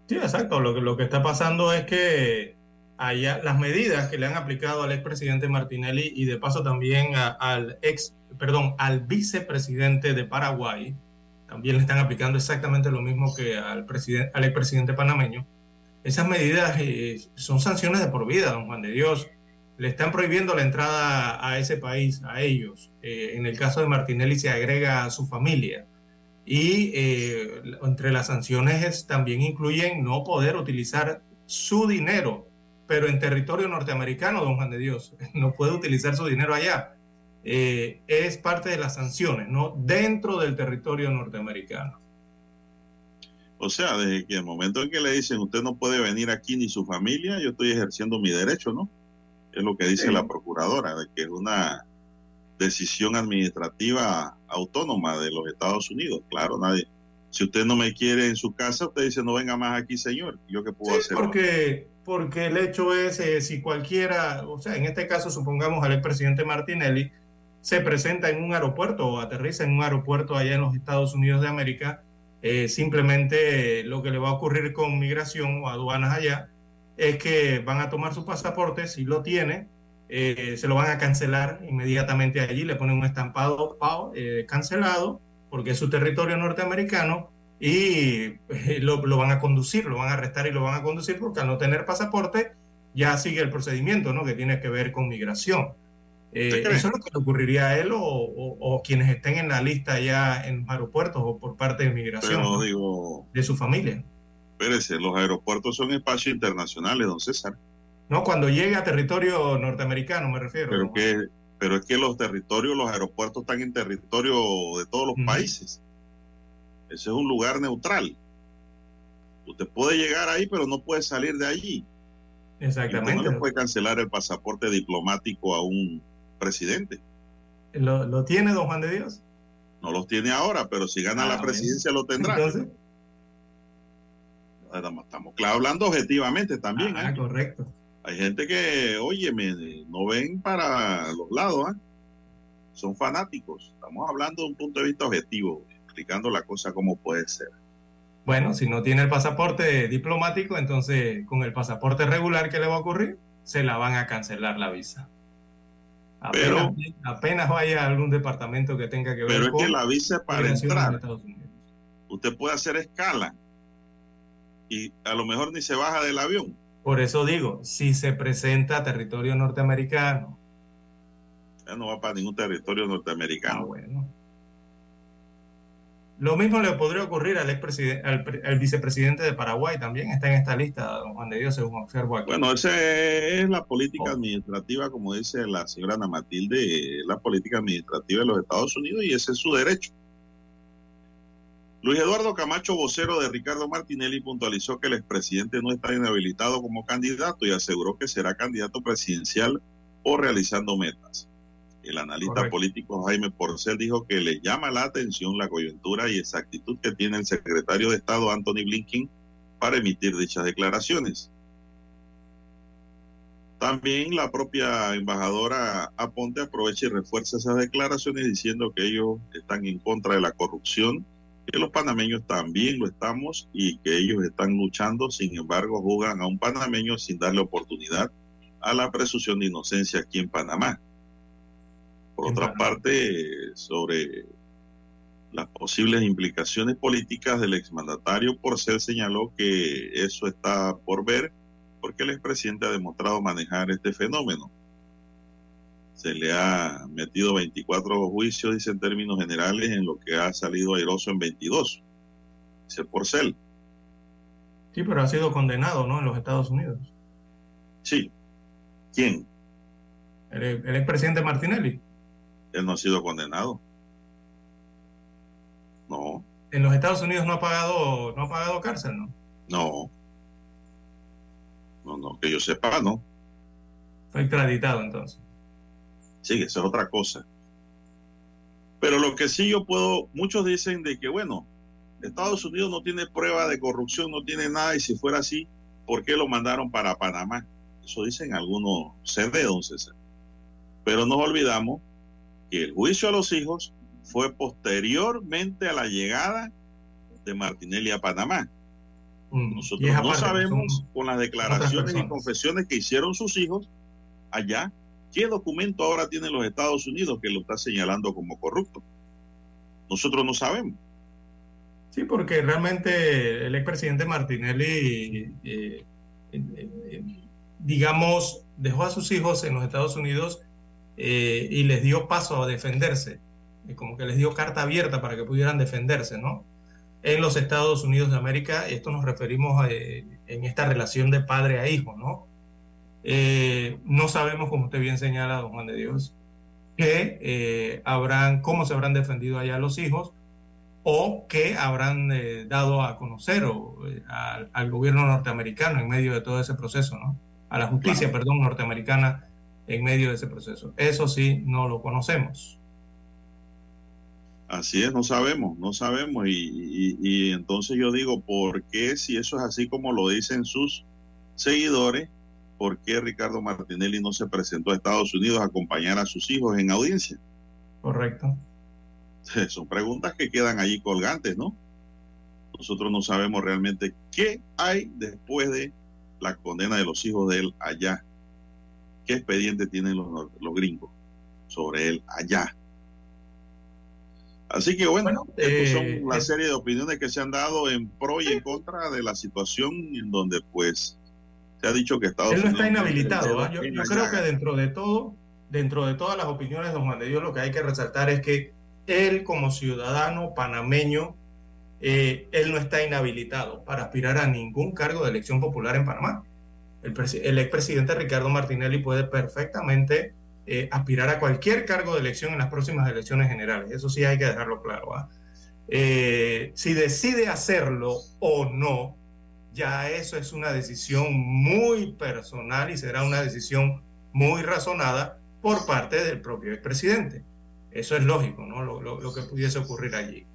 Sí, exacto. Lo lo que está pasando es que allá las medidas que le han aplicado al expresidente Martinelli y de paso también a- al ex, perdón, al vicepresidente de Paraguay, también le están aplicando exactamente lo mismo que al presidente, al expresidente panameño. Esas medidas eh, son sanciones de por vida, don Juan de Dios. Le están prohibiendo la entrada a ese país, a ellos. Eh, en el caso de Martinelli se agrega a su familia. Y eh, entre las sanciones es- también incluyen no poder utilizar su dinero, pero en territorio norteamericano, don Juan de Dios, [LAUGHS] no puede utilizar su dinero allá. Eh, es parte de las sanciones, ¿no? Dentro del territorio norteamericano. O sea, desde que el momento en que le dicen usted no puede venir aquí ni su familia, yo estoy ejerciendo mi derecho, ¿no? Es lo que dice Sí. la procuradora, de que es una decisión administrativa autónoma de los Estados Unidos. Claro, nadie. Si usted no me quiere en su casa, usted dice no venga más aquí, señor. Yo qué puedo Sí, hacer. porque, porque el hecho es, eh, si cualquiera, o sea, en este caso supongamos al expresidente Martinelli, se presenta en un aeropuerto o aterriza en un aeropuerto allá en los Estados Unidos de América, eh, simplemente lo que le va a ocurrir con migración o aduanas allá es que van a tomar su pasaporte, si lo tiene, eh, se lo van a cancelar inmediatamente allí, le ponen un estampado eh, cancelado, porque es su territorio norteamericano, y eh, lo, lo van a conducir, lo van a arrestar y lo van a conducir porque al no tener pasaporte ya sigue el procedimiento, ¿no? Que tiene que ver con migración. Eh, eso es lo que le ocurriría a él o, o- o quienes estén en la lista ya en los aeropuertos o por parte de migración Pero ¿no? digo, de su familia. espérese, los aeropuertos son espacios internacionales, don César. No, cuando llegue a territorio norteamericano me refiero. Pero ¿no? que, pero es que los territorios, los aeropuertos están en territorio de todos los países. Ese es un lugar neutral. Usted puede llegar ahí, pero no puede salir de allí. Y usted Exactamente. no le puede cancelar el pasaporte diplomático a un presidente. ¿Lo, lo tiene don Juan de Dios? No los tiene ahora, pero si gana Ah, la presidencia lo tendrá. Entonces, Estamos estamos claro, hablando objetivamente también. ah, ¿eh? correcto. Hay gente que, oye, no ven para los lados, ¿ah? son fanáticos. Estamos hablando de un punto de vista objetivo, explicando la cosa como puede ser. Bueno, si no tiene el pasaporte diplomático, entonces con el pasaporte regular, ¿qué le va a ocurrir? Se la van a cancelar la visa. Apenas, apenas vaya a algún departamento que tenga que ver Pero es con que la visa es para entrar. Usted puede hacer escala y a lo mejor ni se baja del avión. Por eso digo, si se presenta a territorio norteamericano, Ya no va para ningún territorio norteamericano. Ah, bueno. Lo mismo le podría ocurrir al, al, al vicepresidente de Paraguay, también está en esta lista, don Juan de Dios, según observo aquí. Bueno, esa es la política Oh. administrativa, como dice la señora Ana Matilde, la política administrativa de los Estados Unidos y ese es su derecho. Luis Eduardo Camacho, vocero de Ricardo Martinelli, puntualizó que el expresidente no está inhabilitado como candidato y aseguró que será candidato presidencial o realizando metas. El analista Correcto. político Jaime Porcel dijo que le llama la atención la coyuntura y exactitud que tiene el secretario de Estado Anthony Blinken para emitir dichas declaraciones. También la propia embajadora Aponte aprovecha y refuerza esas declaraciones diciendo que ellos están en contra de la corrupción, que los panameños también lo estamos y que ellos están luchando, sin embargo juzgan a un panameño sin darle oportunidad a la presunción de inocencia aquí en Panamá. Por otra parte, sobre las posibles implicaciones políticas del exmandatario, Porcel señaló que eso está por ver porque el expresidente ha demostrado manejar este fenómeno. Se le ha metido 24 juicios, dice en términos generales, en lo que ha salido airoso en 22. Dice Porcel. Sí, pero ha sido condenado, ¿no? En los Estados Unidos. Sí. ¿Quién? El, el expresidente Martinelli. Él no ha sido condenado. No, En los Estados Unidos no ha pagado, no ha pagado cárcel, ¿no? no. No, no, que yo sepa, no. Fue extraditado entonces. Sí, eso es otra cosa. Pero lo que sí yo puedo, muchos dicen de que, bueno, Estados Unidos no tiene prueba de corrupción, no tiene nada, y si fuera así, ¿por qué lo mandaron para Panamá? Eso dicen algunos CD, don César. Pero nos olvidamos que el juicio a los hijos fue posteriormente a la llegada de Martinelli a Panamá. Y Nosotros no sabemos con las declaraciones y confesiones que hicieron sus hijos allá, ¿qué documento ahora tienen los Estados Unidos que lo está señalando como corrupto? Nosotros no sabemos. Sí, porque realmente el expresidente Martinelli, eh, eh, eh, digamos, dejó a sus hijos en los Estados Unidos eh, y les dio paso a defenderse, como que les dio carta abierta para que pudieran defenderse, ¿no? En los Estados Unidos de América, esto nos referimos eh, en esta relación de padre a hijo, ¿no? Eh, no sabemos, como usted bien señala, don Juan de Dios, que eh, habrán, cómo se habrán defendido allá los hijos, o que habrán eh, dado a conocer o, eh, al, al gobierno norteamericano en medio de todo ese proceso, ¿no? A la justicia, perdón, norteamericana en medio de ese proceso. Eso sí, no lo conocemos. Así es, no sabemos, no sabemos. Y, y- y entonces yo digo, ¿por qué si eso es así como lo dicen sus seguidores, por qué Ricardo Martinelli no se presentó a Estados Unidos a acompañar a sus hijos en audiencia? Correcto. [LAUGHS] Son preguntas que quedan allí colgantes, ¿no? Nosotros no sabemos realmente qué hay después de la condena de los hijos de él allá. ¿Qué expediente tienen los, los gringos sobre él allá? Así que bueno, estas eh, son la serie de opiniones que se han dado en pro y en contra de la situación en donde pues se ha dicho que Estados Él no está Unidos inhabilitado. ¿ah? Yo, creo que dentro de todo, dentro de todas las opiniones de don Juan de Dios, lo que hay que resaltar es que él como ciudadano panameño, eh, él no está inhabilitado para aspirar a ningún cargo de elección popular en Panamá. El, el expresidente Ricardo Martinelli puede perfectamente eh, aspirar a cualquier cargo de elección en las próximas elecciones generales. Eso sí hay que dejarlo claro. ¿ah? Eh, si decide hacerlo o no, ya eso es una decisión muy personal y será una decisión muy razonada por parte del propio expresidente. Eso es lógico, ¿no? Lo, lo- lo que pudiese ocurrir allí.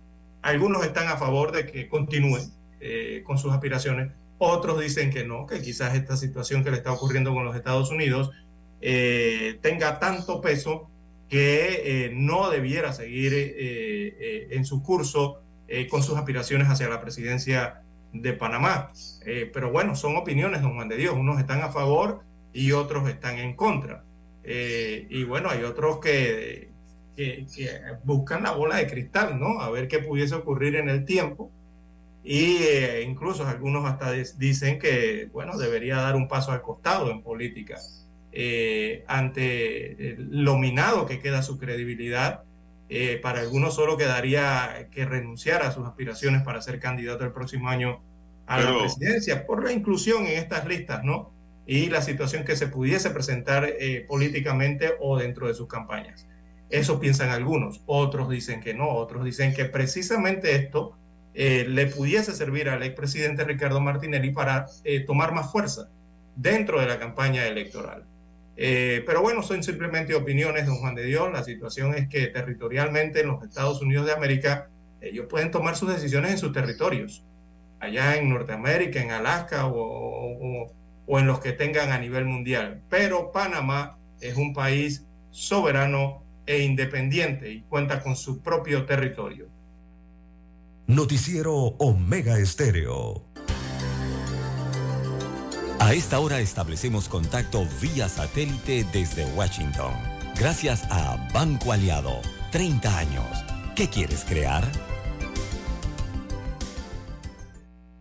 Algunos están a favor de que continúe eh, con sus aspiraciones, otros dicen que no, que quizás esta situación que le está ocurriendo con los Estados Unidos eh, tenga tanto peso que eh, no debiera seguir eh, eh, en su curso eh, con sus aspiraciones hacia la presidencia de Panamá. Eh, pero bueno, son opiniones, don Juan de Dios. Unos están a favor y otros están en contra. Y bueno, hay otros que, que, que buscan la bola de cristal, ¿no? A ver qué pudiese ocurrir en el tiempo. Y eh, incluso algunos hasta dicen que, bueno, debería dar un paso al costado en política eh, ante eh, lo minado que queda su credibilidad. Eh, para algunos solo quedaría que renunciar a sus aspiraciones para ser candidato el próximo año a la Pero- presidencia por la inclusión en estas listas, ¿no? Y la situación que se pudiese presentar eh, políticamente o dentro de sus campañas. Eso piensan algunos, otros dicen que no, otros dicen que precisamente esto eh, le pudiese servir al expresidente Ricardo Martinelli para eh, tomar más fuerza dentro de la campaña electoral. Eh, pero bueno, son simplemente opiniones, don Juan de Dios. La situación es que territorialmente en los Estados Unidos de América, ellos pueden tomar sus decisiones en sus territorios, allá en Norteamérica, en Alaska o, en los que tengan a nivel mundial. Pero Panamá es un país soberano e independiente y cuenta con su propio territorio. Noticiero Omega Estéreo. A esta hora establecemos contacto vía satélite desde Washington. Gracias a Banco Aliado. 30 años. ¿Qué quieres crear?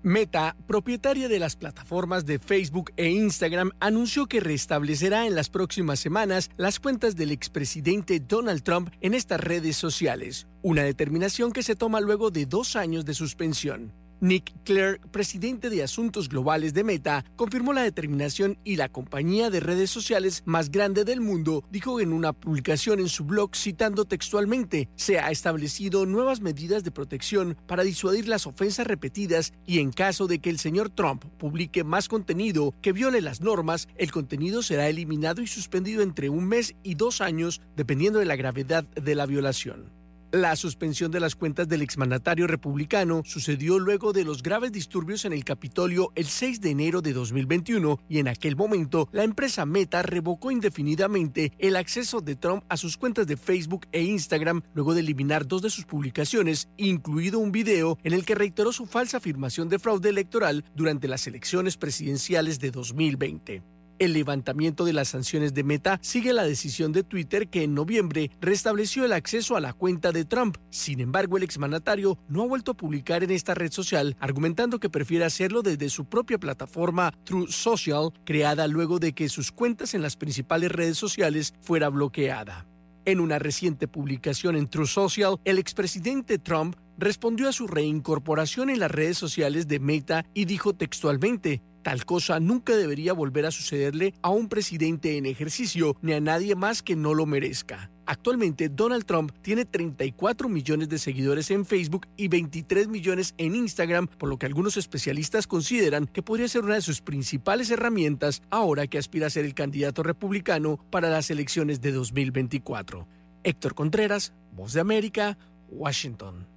Meta, propietaria de las plataformas de Facebook e Instagram, anunció que restablecerá en las próximas semanas las cuentas del expresidente Donald Trump en estas redes sociales, una determinación que se toma luego de dos años de suspensión. Nick Clerk, presidente de Asuntos Globales de Meta, confirmó la determinación y la compañía de redes sociales más grande del mundo dijo en una publicación en su blog citando textualmente, se ha establecido nuevas medidas de protección para disuadir las ofensas repetidas y en caso de que el señor Trump publique más contenido que viole las normas, el contenido será eliminado y suspendido entre un mes y dos años dependiendo de la gravedad de la violación. La suspensión de las cuentas del exmandatario republicano sucedió luego de los graves disturbios en el Capitolio el 6 de enero de 2021 y en aquel momento la empresa Meta revocó indefinidamente el acceso de Trump a sus cuentas de Facebook e Instagram luego de eliminar dos de sus publicaciones, incluido un video en el que reiteró su falsa afirmación de fraude electoral durante las elecciones presidenciales de 2020. El levantamiento de las sanciones de Meta sigue la decisión de Twitter que en noviembre restableció el acceso a la cuenta de Trump. Sin embargo, el exmandatario no ha vuelto a publicar en esta red social, argumentando que prefiere hacerlo desde su propia plataforma True Social, creada luego de que sus cuentas en las principales redes sociales fuera bloqueada. En una reciente publicación en True Social, el expresidente Trump respondió a su reincorporación en las redes sociales de Meta y dijo textualmente, Tal cosa nunca debería volver a sucederle a un presidente en ejercicio ni a nadie más que no lo merezca. Actualmente Donald Trump tiene 34 millones de seguidores en Facebook y 23 millones en Instagram, por lo que algunos especialistas consideran que podría ser una de sus principales herramientas ahora que aspira a ser el candidato republicano para las elecciones de 2024. Héctor Contreras, Voz de América, Washington.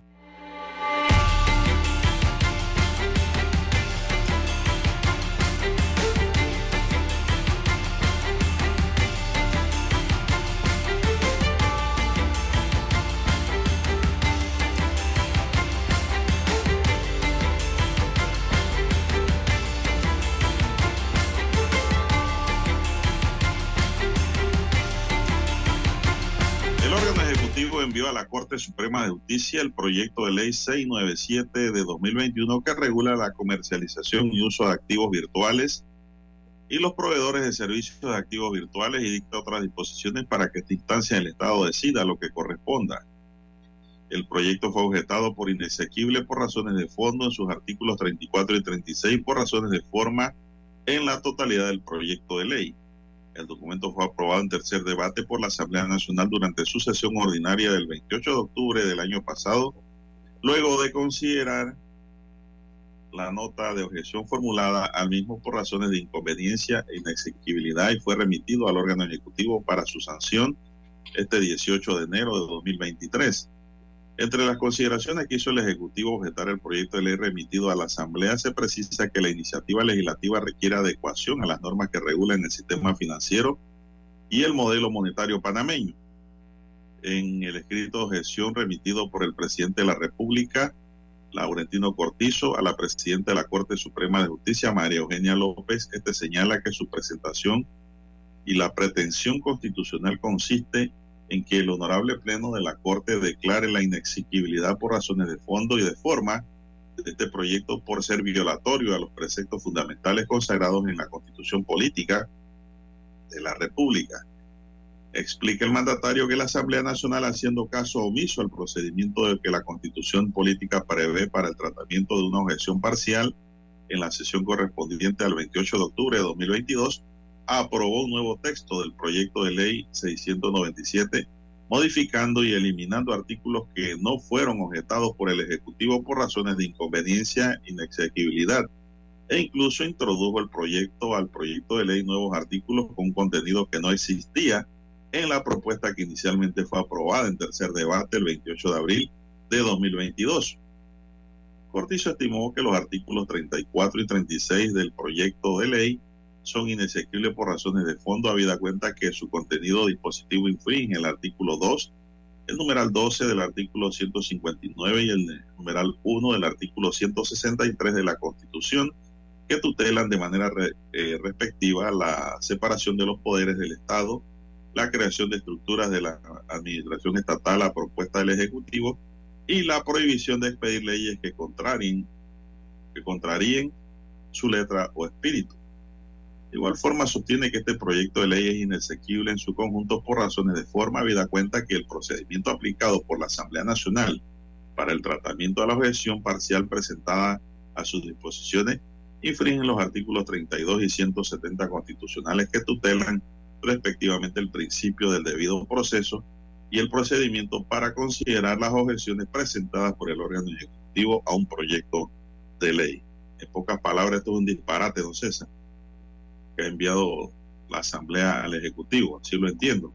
Envió a la Corte Suprema de Justicia el proyecto de ley 697 de 2021 que regula la comercialización y uso de activos virtuales y los proveedores de servicios de activos virtuales y dicta otras disposiciones para que esta instancia del Estado decida lo que corresponda. El proyecto fue objetado por inexequible por razones de fondo en sus artículos 34 y 36 por razones de forma en la totalidad del proyecto de ley. El documento fue aprobado en tercer debate por la Asamblea Nacional durante su sesión ordinaria del 28 de octubre del año pasado, luego de considerar la nota de objeción formulada al mismo por razones de inconveniencia e inexequibilidad y fue remitido al órgano ejecutivo para su sanción este 18 de enero de 2023. Entre las consideraciones que hizo el Ejecutivo objetar el proyecto de ley remitido a la Asamblea se precisa que la iniciativa legislativa requiere adecuación a las normas que regulan el sistema financiero y el modelo monetario panameño. En el escrito de objeción remitido por el presidente de la República, Laurentino Cortizo, a la presidenta de la Corte Suprema de Justicia, María Eugenia López, este señala que su presentación y la pretensión constitucional consiste en que el honorable pleno de la Corte declare la inexigibilidad por razones de fondo y de forma de este proyecto por ser violatorio a los preceptos fundamentales consagrados en la Constitución Política de la República. Explica el mandatario que la Asamblea Nacional, haciendo caso omiso al procedimiento de que la Constitución Política prevé para el tratamiento de una objeción parcial en la sesión correspondiente al 28 de octubre de 2022, aprobó un nuevo texto del proyecto de ley 697, modificando y eliminando artículos que no fueron objetados por el Ejecutivo por razones de inconveniencia, inexequibilidad, e incluso introdujo el proyecto al proyecto de ley nuevos artículos con contenido que no existía en la propuesta que inicialmente fue aprobada en tercer debate el 28 de abril de 2022. Cortizo estimó que los artículos 34 y 36 del proyecto de ley son inexequibles por razones de fondo, habida cuenta que su contenido dispositivo infringe el artículo 2, el numeral 12 del artículo 159 y el numeral 1 del artículo 163 de la Constitución, que tutelan de manera eh, respectiva la separación de los poderes del Estado, la creación de estructuras de la administración estatal a propuesta del Ejecutivo y la prohibición de expedir leyes que contrarien, que contraríen su letra o espíritu. De igual forma, sostiene que este proyecto de ley es inexequible en su conjunto por razones de forma, habida cuenta que el procedimiento aplicado por la Asamblea Nacional para el tratamiento de la objeción parcial presentada a sus disposiciones infringen los artículos 32 y 170 constitucionales que tutelan respectivamente el principio del debido proceso y el procedimiento para considerar las objeciones presentadas por el órgano ejecutivo a un proyecto de ley. En pocas palabras, esto es un disparate, don César, que ha enviado la Asamblea al Ejecutivo, así lo entiendo,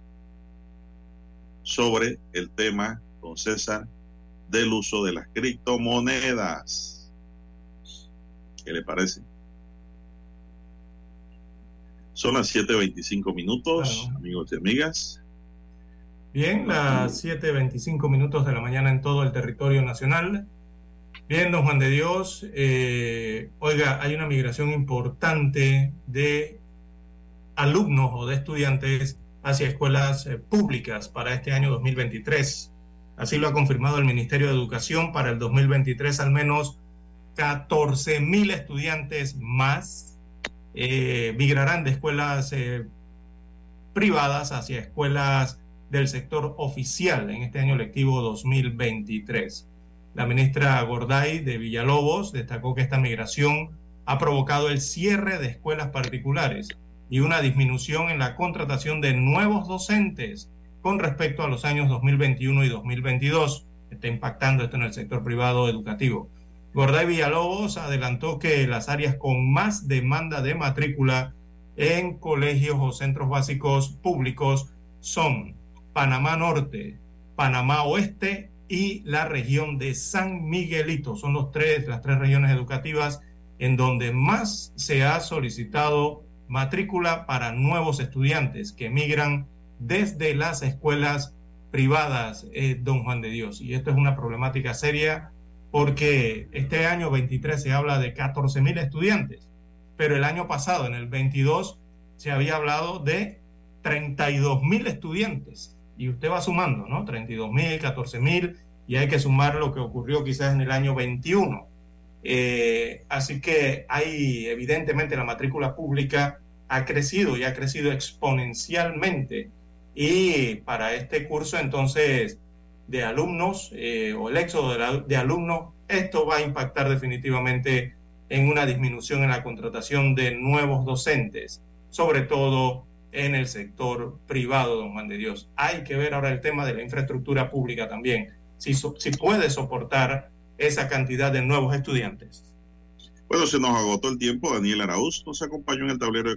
sobre el tema, don César, del uso de las criptomonedas. ¿Qué le parece? Son las 7.25 minutos, amigos y amigas. Bien, las 7.25 minutos de la mañana en todo el territorio nacional. Bien, don Juan de Dios, eh, oiga, hay una migración importante de alumnos o de estudiantes hacia escuelas eh, públicas para este año 2023. Así lo ha confirmado el Ministerio de Educación para el 2023, al menos 14 mil estudiantes más eh, migrarán de escuelas privadas hacia escuelas del sector oficial en este año lectivo 2023. La ministra Gorday de Villalobos destacó que esta migración ha provocado el cierre de escuelas particulares y una disminución en la contratación de nuevos docentes con respecto a los años 2021 y 2022. Está impactando esto en el sector privado educativo. Gorday Villalobos adelantó que las áreas con más demanda de matrícula en colegios o centros básicos públicos son Panamá Norte, Panamá Oeste y la región de San Miguelito. Son los tres, las tres regiones educativas en donde más se ha solicitado matrícula para nuevos estudiantes que migran desde las escuelas privadas, eh, don Juan de Dios. Y esto es una problemática seria porque este año 23 se habla de 14 mil estudiantes, pero el año pasado, en el 22, se había hablado de 32 mil estudiantes. Y usted va sumando, ¿no? 32 mil, 14 mil, y hay que sumar lo que ocurrió quizás en el año 21. Eh, así que hay, evidentemente, la matrícula pública ha crecido y ha crecido exponencialmente. Y para este curso, entonces, de alumnos eh, o el éxodo de, de, alumnos, esto va a impactar definitivamente en una disminución en la contratación de nuevos docentes, sobre todo en el sector privado, don Juan de Dios. Hay que ver ahora el tema de la infraestructura pública también, si, puede soportar esa cantidad de nuevos estudiantes. Bueno, se nos agotó el tiempo. Daniel Araúz nos acompañó en el tablero de